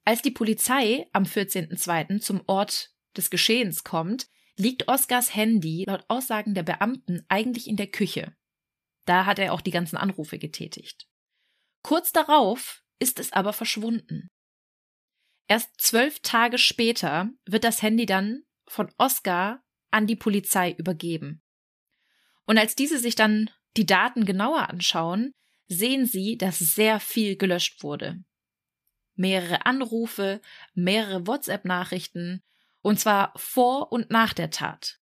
Als die Polizei am 14.02. zum Ort des Geschehens kommt, liegt Oscars Handy laut Aussagen der Beamten eigentlich in der Küche. Da hat er auch die ganzen Anrufe getätigt. Kurz darauf ist es aber verschwunden. Erst zwölf Tage später wird das Handy dann von Oscar an die Polizei übergeben. Und als diese sich dann die Daten genauer anschauen, sehen sie, dass sehr viel gelöscht wurde. Mehrere Anrufe, mehrere WhatsApp-Nachrichten, und zwar vor und nach der Tat.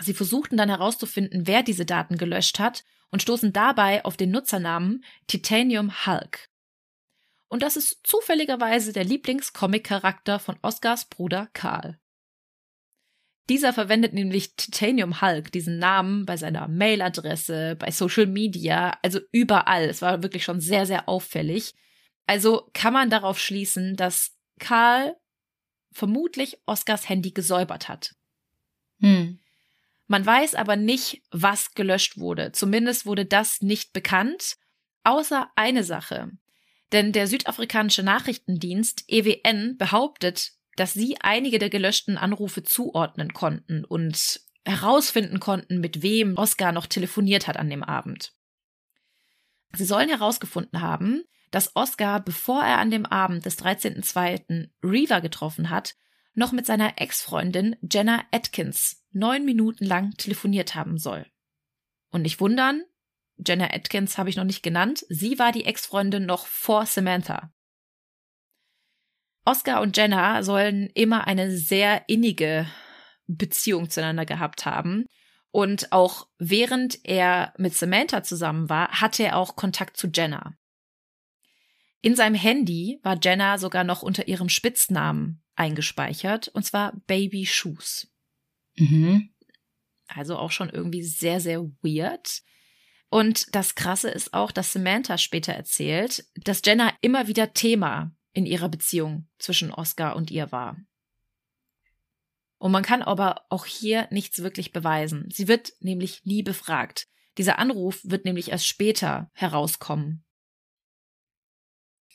Sie versuchten dann herauszufinden, wer diese Daten gelöscht hat und stoßen dabei auf den Nutzernamen Titanium Hulk. Und das ist zufälligerweise der Lieblingscomic-Charakter von Oscars Bruder Karl. Dieser verwendet nämlich Titanium Hulk, diesen Namen, bei seiner Mailadresse, bei Social Media, also überall. Es war wirklich schon sehr, sehr auffällig. Also kann man darauf schließen, dass Karl vermutlich Oscars Handy gesäubert hat. Hm. Man weiß aber nicht, was gelöscht wurde. Zumindest wurde das nicht bekannt, außer eine Sache. Denn der südafrikanische Nachrichtendienst EWN behauptet, dass sie einige der gelöschten Anrufe zuordnen konnten und herausfinden konnten, mit wem Oscar noch telefoniert hat an dem Abend. Sie sollen herausgefunden haben, dass Oscar, bevor er an dem Abend des 13.02. Reaver getroffen hat, noch mit seiner Ex-Freundin Jenna Atkins neun Minuten lang telefoniert haben soll. Und nicht wundern, Jenna Atkins habe ich noch nicht genannt, sie war die Ex-Freundin noch vor Samantha. Oscar und Jenna sollen immer eine sehr innige Beziehung zueinander gehabt haben. Und auch während er mit Samantha zusammen war, hatte er auch Kontakt zu Jenna. In seinem Handy war Jenna sogar noch unter ihrem Spitznamen eingespeichert, und zwar Baby Shoes. Mhm. Also auch schon irgendwie sehr, sehr weird. Und das Krasse ist auch, dass Samantha später erzählt, dass Jenna immer wieder Thema in ihrer Beziehung zwischen Oscar und ihr war. Und man kann aber auch hier nichts wirklich beweisen. Sie wird nämlich nie befragt. Dieser Anruf wird nämlich erst später herauskommen.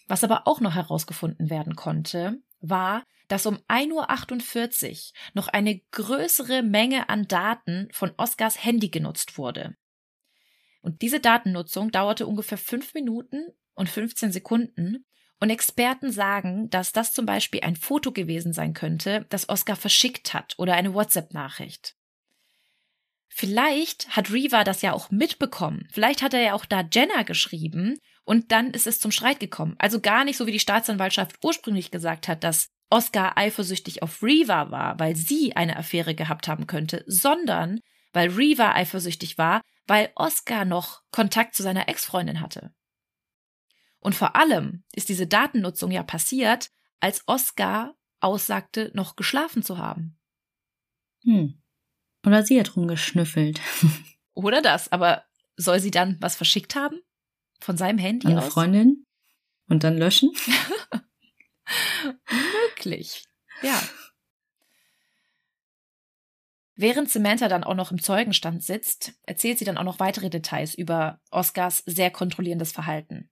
Was aber auch noch herausgefunden werden konnte, war, dass um 1.48 Uhr noch eine größere Menge an Daten von Oscars Handy genutzt wurde. Und diese Datennutzung dauerte ungefähr fünf Minuten und 15 Sekunden und Experten sagen, dass das zum Beispiel ein Foto gewesen sein könnte, das Oscar verschickt hat oder eine WhatsApp-Nachricht. Vielleicht hat Reva das ja auch mitbekommen. Vielleicht hat er ja auch da Jenna geschrieben und dann ist es zum Streit gekommen. Also gar nicht so, wie die Staatsanwaltschaft ursprünglich gesagt hat, dass Oscar eifersüchtig auf Reva war, weil sie eine Affäre gehabt haben könnte, sondern weil Reva eifersüchtig war, weil Oscar noch Kontakt zu seiner Ex-Freundin hatte. Und vor allem ist diese Datennutzung ja passiert, als Oscar aussagte, noch geschlafen zu haben. Hm. Oder sie hat rumgeschnüffelt. Oder das, aber soll sie dann was verschickt haben? Von seinem Handy An aus? eine Freundin? Und dann löschen? Möglich. Ja. Während Samantha dann auch noch im Zeugenstand sitzt, erzählt sie dann auch noch weitere Details über Oscars sehr kontrollierendes Verhalten.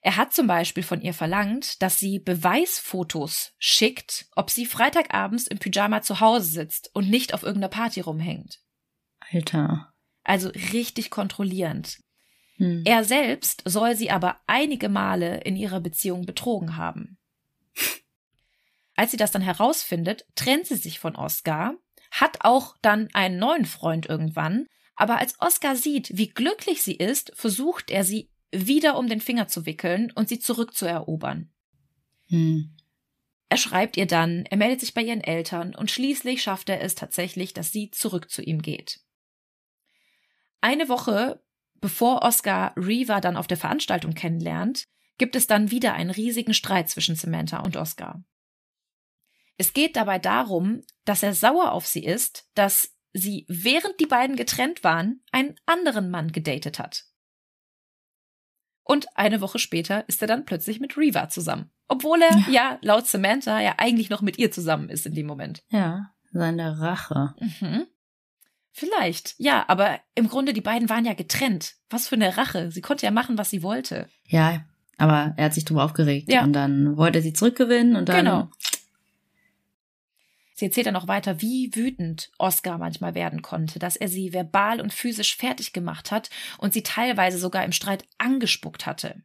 Er hat zum Beispiel von ihr verlangt, dass sie Beweisfotos schickt, ob sie Freitagabends im Pyjama zu Hause sitzt und nicht auf irgendeiner Party rumhängt. Alter. Also richtig kontrollierend. Hm. Er selbst soll sie aber einige Male in ihrer Beziehung betrogen haben. Als sie das dann herausfindet, trennt sie sich von Oscar, hat auch dann einen neuen Freund irgendwann, aber als Oscar sieht, wie glücklich sie ist, versucht er sie wieder um den Finger zu wickeln und sie zurückzuerobern. Hm. Er schreibt ihr dann, er meldet sich bei ihren Eltern und schließlich schafft er es tatsächlich, dass sie zurück zu ihm geht. Eine Woche bevor Oscar Reva dann auf der Veranstaltung kennenlernt, gibt es dann wieder einen riesigen Streit zwischen Samantha und Oscar. Es geht dabei darum, dass er sauer auf sie ist, dass sie, während die beiden getrennt waren, einen anderen Mann gedatet hat. Und eine Woche später ist er dann plötzlich mit Reva zusammen. Obwohl er ja. ja laut Samantha ja eigentlich noch mit ihr zusammen ist in dem Moment. Ja, seine Rache. Mhm. Vielleicht, ja, aber im Grunde, die beiden waren ja getrennt. Was für eine Rache. Sie konnte ja machen, was sie wollte. Ja, aber er hat sich drüber aufgeregt. Ja. Und dann wollte er sie zurückgewinnen und dann. Genau. Sie erzählt dann noch weiter, wie wütend Oscar manchmal werden konnte, dass er sie verbal und physisch fertig gemacht hat und sie teilweise sogar im Streit angespuckt hatte.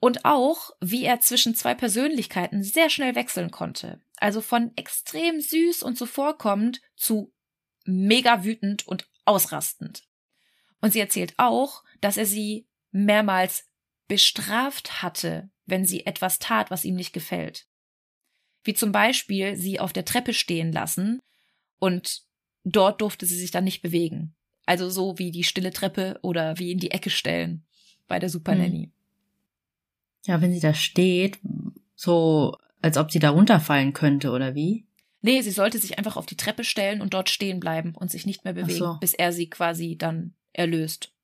Und auch, wie er zwischen zwei Persönlichkeiten sehr schnell wechseln konnte. Also von extrem süß und zuvorkommend zu mega wütend und ausrastend. Und sie erzählt auch, dass er sie mehrmals bestraft hatte, wenn sie etwas tat, was ihm nicht gefällt. Wie zum Beispiel sie auf der Treppe stehen lassen und dort durfte sie sich dann nicht bewegen. Also so wie die stille Treppe oder wie in die Ecke stellen bei der Super Nanny. Ja, wenn sie da steht, so als ob sie da runterfallen könnte oder wie? Nee, sie sollte sich einfach auf die Treppe stellen und dort stehen bleiben und sich nicht mehr bewegen, so. bis er sie quasi dann erlöst.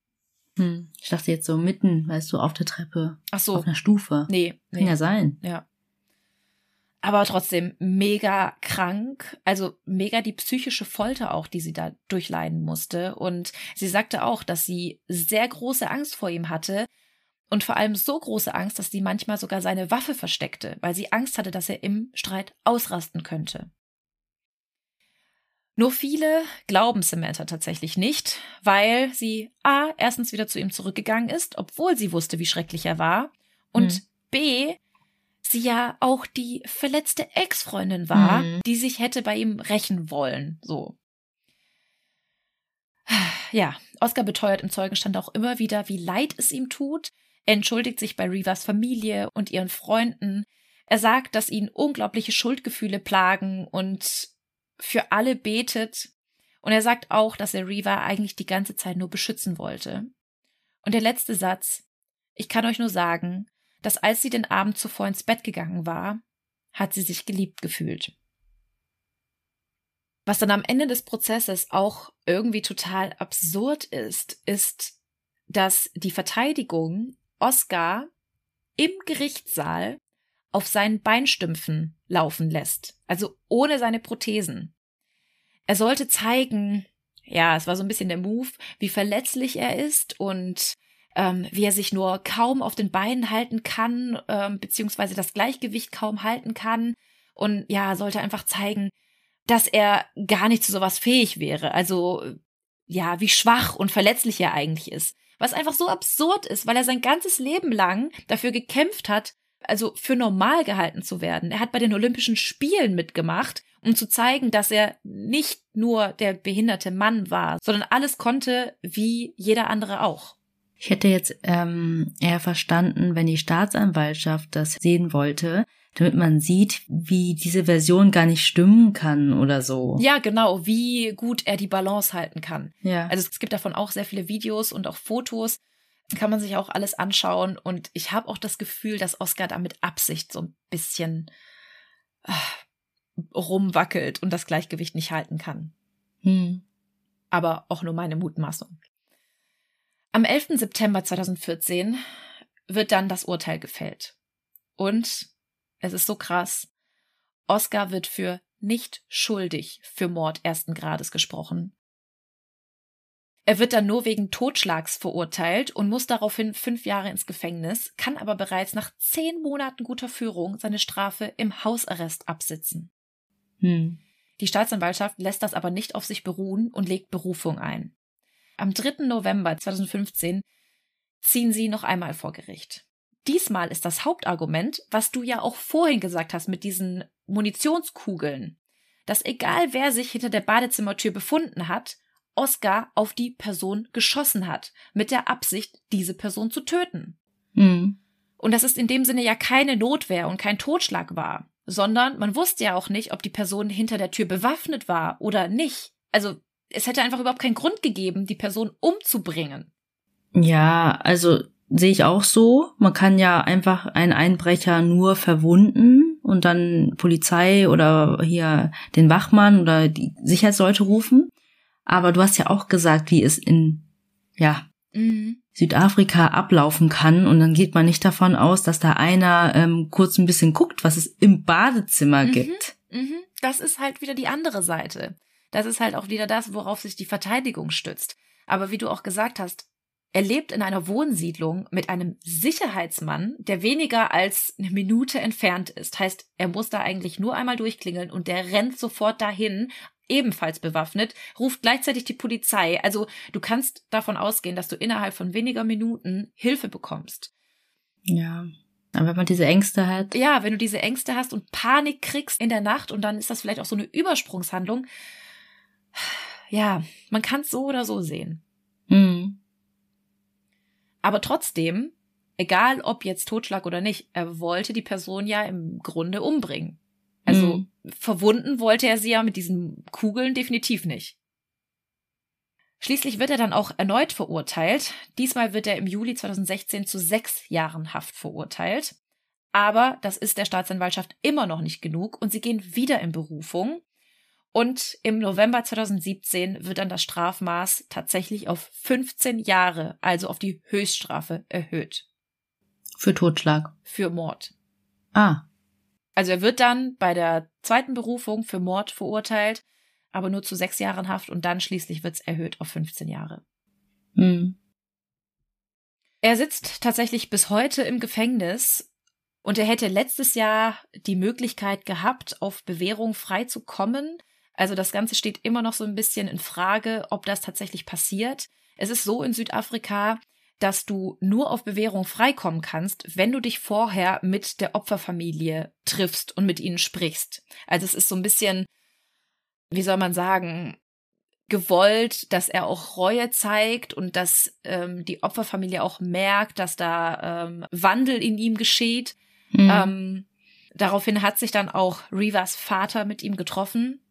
Hm. Ich dachte jetzt so mitten, weißt du, auf der Treppe. Ach so. Auf einer Stufe. Nee, Kann ja nee. sein. Ja. Aber trotzdem mega krank, also mega die psychische Folter auch, die sie da durchleiden musste. Und sie sagte auch, dass sie sehr große Angst vor ihm hatte und vor allem so große Angst, dass sie manchmal sogar seine Waffe versteckte, weil sie Angst hatte, dass er im Streit ausrasten könnte. Nur viele glauben Samantha tatsächlich nicht, weil sie A. erstens wieder zu ihm zurückgegangen ist, obwohl sie wusste, wie schrecklich er war, und Hm. B. sie ja auch die verletzte Ex-Freundin war, Mhm. die sich hätte bei ihm rächen wollen, so. Ja, Oscar beteuert im Zeugenstand auch immer wieder, wie leid es ihm tut, er entschuldigt sich bei Rivas Familie und ihren Freunden. Er sagt, dass ihn unglaubliche Schuldgefühle plagen und für alle betet. Und er sagt auch, dass er Riva eigentlich die ganze Zeit nur beschützen wollte. Und der letzte Satz. Ich kann euch nur sagen, dass als sie den Abend zuvor ins Bett gegangen war, hat sie sich geliebt gefühlt. Was dann am Ende des Prozesses auch irgendwie total absurd ist, ist, dass die Verteidigung Oscar im Gerichtssaal auf seinen Beinstümpfen laufen lässt, also ohne seine Prothesen. Er sollte zeigen, ja, es war so ein bisschen der Move, wie verletzlich er ist und ähm, wie er sich nur kaum auf den Beinen halten kann, ähm, beziehungsweise das Gleichgewicht kaum halten kann. Und ja, sollte einfach zeigen, dass er gar nicht zu sowas fähig wäre. Also ja, wie schwach und verletzlich er eigentlich ist. Was einfach so absurd ist, weil er sein ganzes Leben lang dafür gekämpft hat, also für normal gehalten zu werden. Er hat bei den Olympischen Spielen mitgemacht, um zu zeigen, dass er nicht nur der behinderte Mann war, sondern alles konnte wie jeder andere auch. Ich hätte jetzt ähm, eher verstanden, wenn die Staatsanwaltschaft das sehen wollte, damit man sieht, wie diese Version gar nicht stimmen kann oder so. Ja, genau, wie gut er die Balance halten kann. Ja. Also es gibt davon auch sehr viele Videos und auch Fotos, kann man sich auch alles anschauen. Und ich habe auch das Gefühl, dass Oscar da mit Absicht so ein bisschen äh, rumwackelt und das Gleichgewicht nicht halten kann. Hm. Aber auch nur meine Mutmaßung. Am 11. September 2014 wird dann das Urteil gefällt. Und es ist so krass. Oscar wird für nicht schuldig für Mord ersten Grades gesprochen. Er wird dann nur wegen Totschlags verurteilt und muss daraufhin fünf Jahre ins Gefängnis, kann aber bereits nach zehn Monaten guter Führung seine Strafe im Hausarrest absitzen. Hm. Die Staatsanwaltschaft lässt das aber nicht auf sich beruhen und legt Berufung ein. Am 3. November 2015 ziehen sie noch einmal vor Gericht. Diesmal ist das Hauptargument, was du ja auch vorhin gesagt hast mit diesen Munitionskugeln, dass egal wer sich hinter der Badezimmertür befunden hat, Oscar auf die Person geschossen hat, mit der Absicht, diese Person zu töten. Mhm. Und dass es in dem Sinne ja keine Notwehr und kein Totschlag war, sondern man wusste ja auch nicht, ob die Person hinter der Tür bewaffnet war oder nicht. Also es hätte einfach überhaupt keinen Grund gegeben, die Person umzubringen. Ja, also sehe ich auch so. Man kann ja einfach einen Einbrecher nur verwunden und dann Polizei oder hier den Wachmann oder die Sicherheitsleute rufen. Aber du hast ja auch gesagt, wie es in, ja, mhm. Südafrika ablaufen kann. Und dann geht man nicht davon aus, dass da einer ähm, kurz ein bisschen guckt, was es im Badezimmer mhm. gibt. Mhm. Das ist halt wieder die andere Seite. Das ist halt auch wieder das, worauf sich die Verteidigung stützt. Aber wie du auch gesagt hast, er lebt in einer Wohnsiedlung mit einem Sicherheitsmann, der weniger als eine Minute entfernt ist. Heißt, er muss da eigentlich nur einmal durchklingeln und der rennt sofort dahin, ebenfalls bewaffnet, ruft gleichzeitig die Polizei. Also du kannst davon ausgehen, dass du innerhalb von weniger Minuten Hilfe bekommst. Ja. Aber wenn man diese Ängste hat. Ja, wenn du diese Ängste hast und Panik kriegst in der Nacht und dann ist das vielleicht auch so eine Übersprungshandlung. Ja, man kann es so oder so sehen. Mhm. Aber trotzdem, egal ob jetzt Totschlag oder nicht, er wollte die Person ja im Grunde umbringen. Also mhm. verwunden wollte er sie ja mit diesen Kugeln definitiv nicht. Schließlich wird er dann auch erneut verurteilt. Diesmal wird er im Juli 2016 zu sechs Jahren Haft verurteilt. Aber das ist der Staatsanwaltschaft immer noch nicht genug und sie gehen wieder in Berufung. Und im November 2017 wird dann das Strafmaß tatsächlich auf 15 Jahre, also auf die Höchststrafe, erhöht. Für Totschlag. Für Mord. Ah. Also er wird dann bei der zweiten Berufung für Mord verurteilt, aber nur zu sechs Jahren Haft und dann schließlich wird es erhöht auf 15 Jahre. Hm. Er sitzt tatsächlich bis heute im Gefängnis und er hätte letztes Jahr die Möglichkeit gehabt, auf Bewährung frei zu kommen. Also das Ganze steht immer noch so ein bisschen in Frage, ob das tatsächlich passiert. Es ist so in Südafrika, dass du nur auf Bewährung freikommen kannst, wenn du dich vorher mit der Opferfamilie triffst und mit ihnen sprichst. Also es ist so ein bisschen, wie soll man sagen, gewollt, dass er auch Reue zeigt und dass ähm, die Opferfamilie auch merkt, dass da ähm, Wandel in ihm geschieht. Mhm. Ähm, daraufhin hat sich dann auch Rivas Vater mit ihm getroffen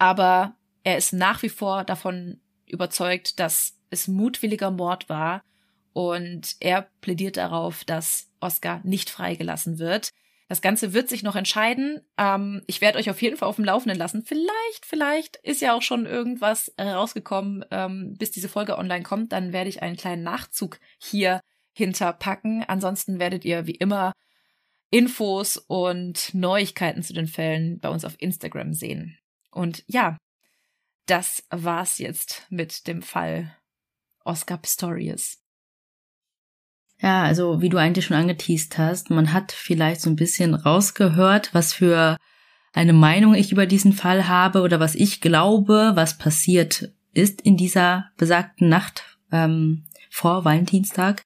aber er ist nach wie vor davon überzeugt, dass es mutwilliger Mord war und er plädiert darauf, dass Oscar nicht freigelassen wird. Das Ganze wird sich noch entscheiden. Ähm, ich werde euch auf jeden Fall auf dem Laufenden lassen. Vielleicht, vielleicht ist ja auch schon irgendwas rausgekommen, ähm, bis diese Folge online kommt. Dann werde ich einen kleinen Nachzug hier hinterpacken. Ansonsten werdet ihr wie immer Infos und Neuigkeiten zu den Fällen bei uns auf Instagram sehen. Und ja, das war's jetzt mit dem Fall Oscar Pistorius. Ja, also wie du eigentlich schon angeteased hast, man hat vielleicht so ein bisschen rausgehört, was für eine Meinung ich über diesen Fall habe oder was ich glaube, was passiert ist in dieser besagten Nacht ähm, vor Valentinstag.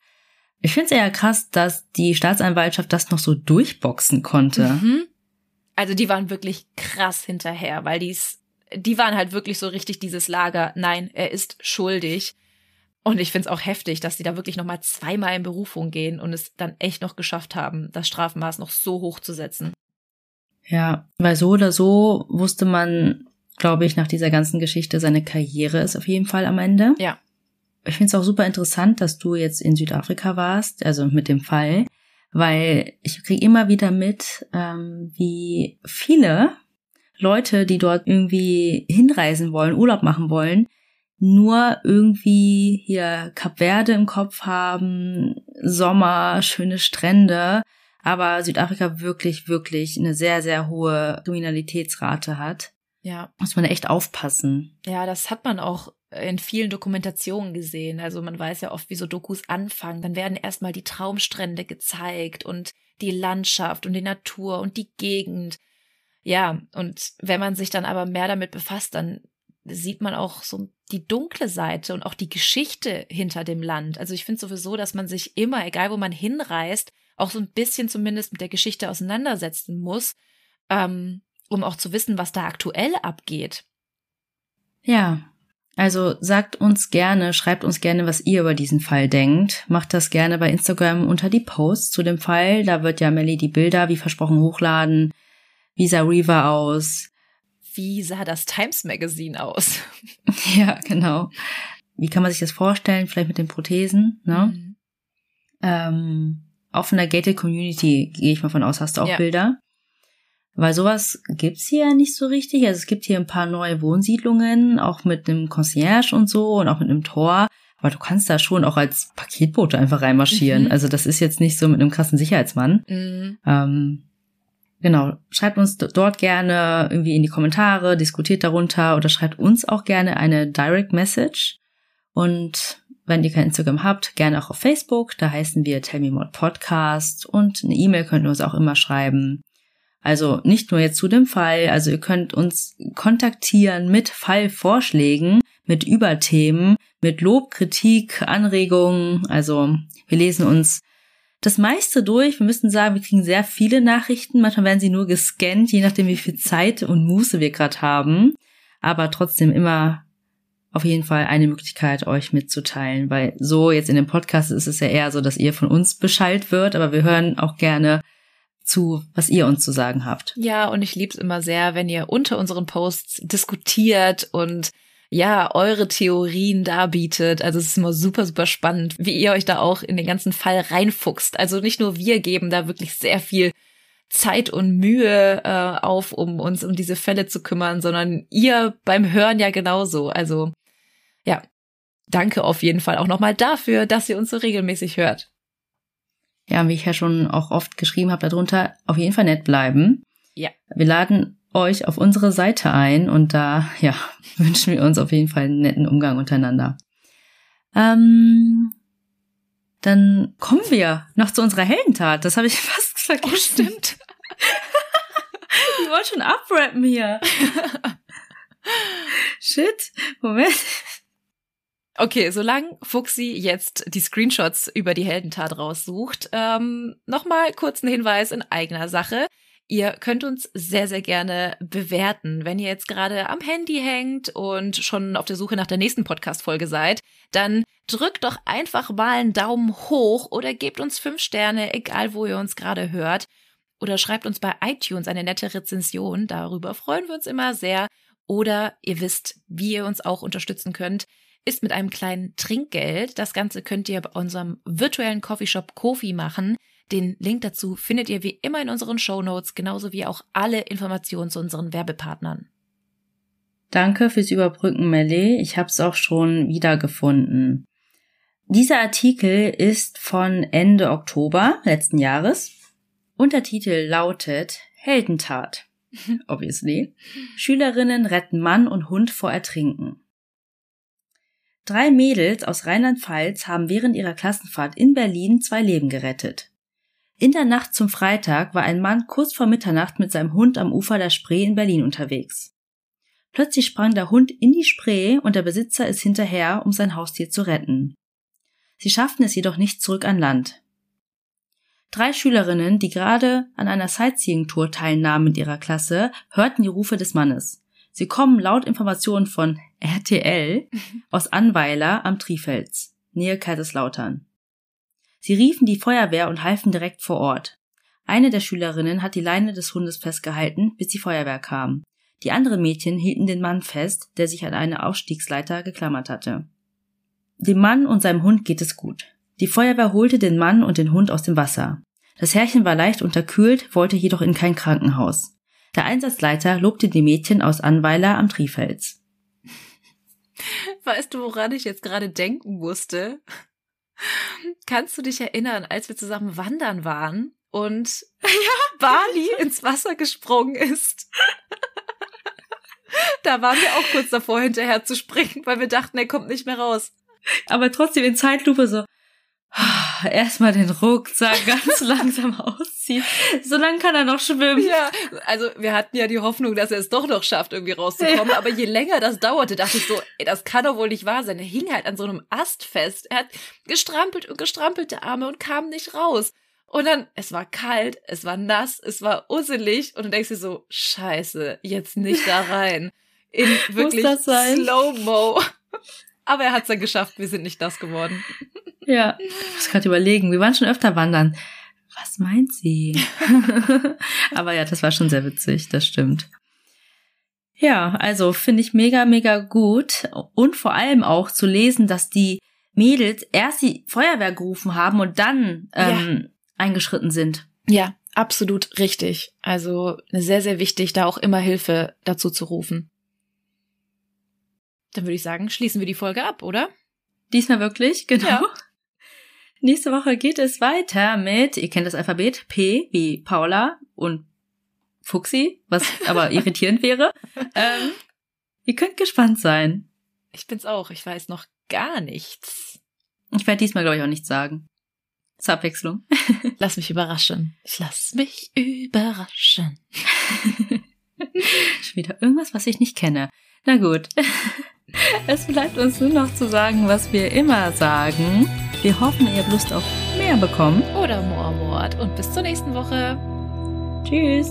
Ich finde es eher krass, dass die Staatsanwaltschaft das noch so durchboxen konnte. Mhm. Also die waren wirklich krass hinterher, weil die's, die waren halt wirklich so richtig dieses Lager, nein, er ist schuldig. Und ich find's auch heftig, dass die da wirklich nochmal zweimal in Berufung gehen und es dann echt noch geschafft haben, das Strafmaß noch so hoch zu setzen. Ja, weil so oder so wusste man, glaube ich, nach dieser ganzen Geschichte, seine Karriere ist auf jeden Fall am Ende. Ja. ich finde es auch super interessant, dass du jetzt in Südafrika warst, also mit dem Fall, weil ich kriege immer wieder mit, ähm, wie viele Leute, die dort irgendwie hinreisen wollen, Urlaub machen wollen, nur irgendwie hier Kap Verde im Kopf haben, Sommer, schöne Strände, aber Südafrika wirklich, wirklich eine sehr, sehr hohe Kriminalitätsrate hat. Ja. Muss man echt aufpassen. Ja, das hat man auch in vielen Dokumentationen gesehen. Also man weiß ja oft, wie so Dokus anfangen. Dann werden erstmal die Traumstrände gezeigt und die Landschaft und die Natur und die Gegend. Ja, und wenn man sich dann aber mehr damit befasst, dann sieht man auch so die dunkle Seite und auch die Geschichte hinter dem Land. Also ich finde sowieso, dass man sich immer, egal wo man hinreist, auch so ein bisschen zumindest mit der Geschichte auseinandersetzen muss, ähm, um auch zu wissen, was da aktuell abgeht. Ja, also sagt uns gerne, schreibt uns gerne, was ihr über diesen Fall denkt. Macht das gerne bei Instagram unter die Posts zu dem Fall. Da wird ja Melly die Bilder, wie versprochen, hochladen. Wie sah Reaver aus? Wie sah das Times Magazine aus? ja, genau. Wie kann man sich das vorstellen? Vielleicht mit den Prothesen, ne? Mhm. Ähm, auch von der Gated Community gehe ich mal von aus, hast du auch ja. Bilder? Weil sowas gibt's hier ja nicht so richtig. Also es gibt hier ein paar neue Wohnsiedlungen, auch mit einem Concierge und so und auch mit einem Tor. Aber du kannst da schon auch als Paketbote einfach reinmarschieren. Mhm. Also das ist jetzt nicht so mit einem krassen Sicherheitsmann. Mhm. Ähm, genau, schreibt uns dort gerne irgendwie in die Kommentare, diskutiert darunter oder schreibt uns auch gerne eine Direct Message. Und wenn ihr kein Instagram habt, gerne auch auf Facebook. Da heißen wir Tell Me More Podcast und eine E-Mail könnt ihr uns auch immer schreiben. Also nicht nur jetzt zu dem Fall, also ihr könnt uns kontaktieren mit Fallvorschlägen, mit Überthemen, mit Lob, Kritik, Anregungen. Also wir lesen uns das meiste durch. Wir müssen sagen, wir kriegen sehr viele Nachrichten. Manchmal werden sie nur gescannt, je nachdem, wie viel Zeit und Muße wir gerade haben. Aber trotzdem immer auf jeden Fall eine Möglichkeit, euch mitzuteilen, weil so jetzt in dem Podcast ist es ja eher so, dass ihr von uns Bescheid wird, aber wir hören auch gerne zu, was ihr uns zu sagen habt. Ja, und ich lieb's immer sehr, wenn ihr unter unseren Posts diskutiert und ja, eure Theorien darbietet. Also es ist immer super, super spannend, wie ihr euch da auch in den ganzen Fall reinfuchst. Also nicht nur wir geben da wirklich sehr viel Zeit und Mühe äh, auf, um uns um diese Fälle zu kümmern, sondern ihr beim Hören ja genauso. Also ja, danke auf jeden Fall auch nochmal dafür, dass ihr uns so regelmäßig hört ja, wie ich ja schon auch oft geschrieben habe darunter, auf jeden Fall nett bleiben. Ja. Wir laden euch auf unsere Seite ein und da, ja, wünschen wir uns auf jeden Fall einen netten Umgang untereinander. Ähm, dann kommen wir noch zu unserer Heldentat. Das habe ich fast vergessen. Oh, stimmt. ich wollte schon abrappen hier. Shit. Moment. Okay, solange Fuxi jetzt die Screenshots über die Heldentat raussucht, ähm, nochmal kurz ein Hinweis in eigener Sache. Ihr könnt uns sehr, sehr gerne bewerten. Wenn ihr jetzt gerade am Handy hängt und schon auf der Suche nach der nächsten Podcast-Folge seid, dann drückt doch einfach mal einen Daumen hoch oder gebt uns fünf Sterne, egal wo ihr uns gerade hört. Oder schreibt uns bei iTunes eine nette Rezension. Darüber freuen wir uns immer sehr. Oder ihr wisst, wie ihr uns auch unterstützen könnt ist mit einem kleinen Trinkgeld. Das Ganze könnt ihr bei unserem virtuellen Coffeeshop Kofi machen. Den Link dazu findet ihr wie immer in unseren Show Notes, genauso wie auch alle Informationen zu unseren Werbepartnern. Danke fürs Überbrücken, Melly. Ich habe es auch schon wiedergefunden. Dieser Artikel ist von Ende Oktober letzten Jahres. Untertitel lautet Heldentat. Obviously. Schülerinnen retten Mann und Hund vor Ertrinken. Drei Mädels aus Rheinland-Pfalz haben während ihrer Klassenfahrt in Berlin zwei Leben gerettet. In der Nacht zum Freitag war ein Mann kurz vor Mitternacht mit seinem Hund am Ufer der Spree in Berlin unterwegs. Plötzlich sprang der Hund in die Spree und der Besitzer ist hinterher, um sein Haustier zu retten. Sie schafften es jedoch nicht zurück an Land. Drei Schülerinnen, die gerade an einer Sightseeing-Tour teilnahmen mit ihrer Klasse, hörten die Rufe des Mannes. Sie kommen laut Informationen von RTL aus Anweiler am Trifels, Nähe Kaiserslautern. Sie riefen die Feuerwehr und halfen direkt vor Ort. Eine der Schülerinnen hat die Leine des Hundes festgehalten, bis die Feuerwehr kam. Die anderen Mädchen hielten den Mann fest, der sich an eine Ausstiegsleiter geklammert hatte. dem Mann und seinem Hund geht es gut. Die Feuerwehr holte den Mann und den Hund aus dem Wasser. Das Herrchen war leicht unterkühlt, wollte jedoch in kein Krankenhaus. Der Einsatzleiter lobte die Mädchen aus Anweiler am Trifels. Weißt du, woran ich jetzt gerade denken musste? Kannst du dich erinnern, als wir zusammen wandern waren und ja, Bali ins Wasser gesprungen ist? da waren wir auch kurz davor, hinterher zu springen, weil wir dachten, er kommt nicht mehr raus. Aber trotzdem in Zeitlupe so, erstmal den Rucksack ganz langsam ausziehen. So lange kann er noch schwimmen. Ja, also wir hatten ja die Hoffnung, dass er es doch noch schafft, irgendwie rauszukommen. Ja. Aber je länger das dauerte, dachte ich so, ey, das kann doch wohl nicht wahr sein. Er hing halt an so einem Ast fest. Er hat gestrampelt und gestrampelte Arme und kam nicht raus. Und dann, es war kalt, es war nass, es war usselig. Und du denkst dir so, scheiße, jetzt nicht da rein. In wirklich Slow-Mo. Aber er hat es dann geschafft, wir sind nicht das geworden. Ja, ich muss gerade überlegen, wir waren schon öfter wandern. Was meint sie? Aber ja, das war schon sehr witzig, das stimmt. Ja, also finde ich mega, mega gut. Und vor allem auch zu lesen, dass die Mädels erst die Feuerwehr gerufen haben und dann ähm, ja. eingeschritten sind. Ja, absolut richtig. Also sehr, sehr wichtig, da auch immer Hilfe dazu zu rufen. Dann würde ich sagen, schließen wir die Folge ab, oder? Diesmal wirklich, genau. Ja. Nächste Woche geht es weiter mit, ihr kennt das Alphabet, P wie Paula und Fuxi, was aber irritierend wäre. Ähm, ihr könnt gespannt sein. Ich bin's auch, ich weiß noch gar nichts. Ich werde diesmal, glaube ich, auch nichts sagen. Zur Abwechslung. Lass mich überraschen. Ich lass mich überraschen. Schon wieder irgendwas, was ich nicht kenne. Na gut. Es bleibt uns nur noch zu sagen, was wir immer sagen. Wir hoffen, ihr habt Lust auf mehr bekommen. Oder Moormord. Und bis zur nächsten Woche. Tschüss.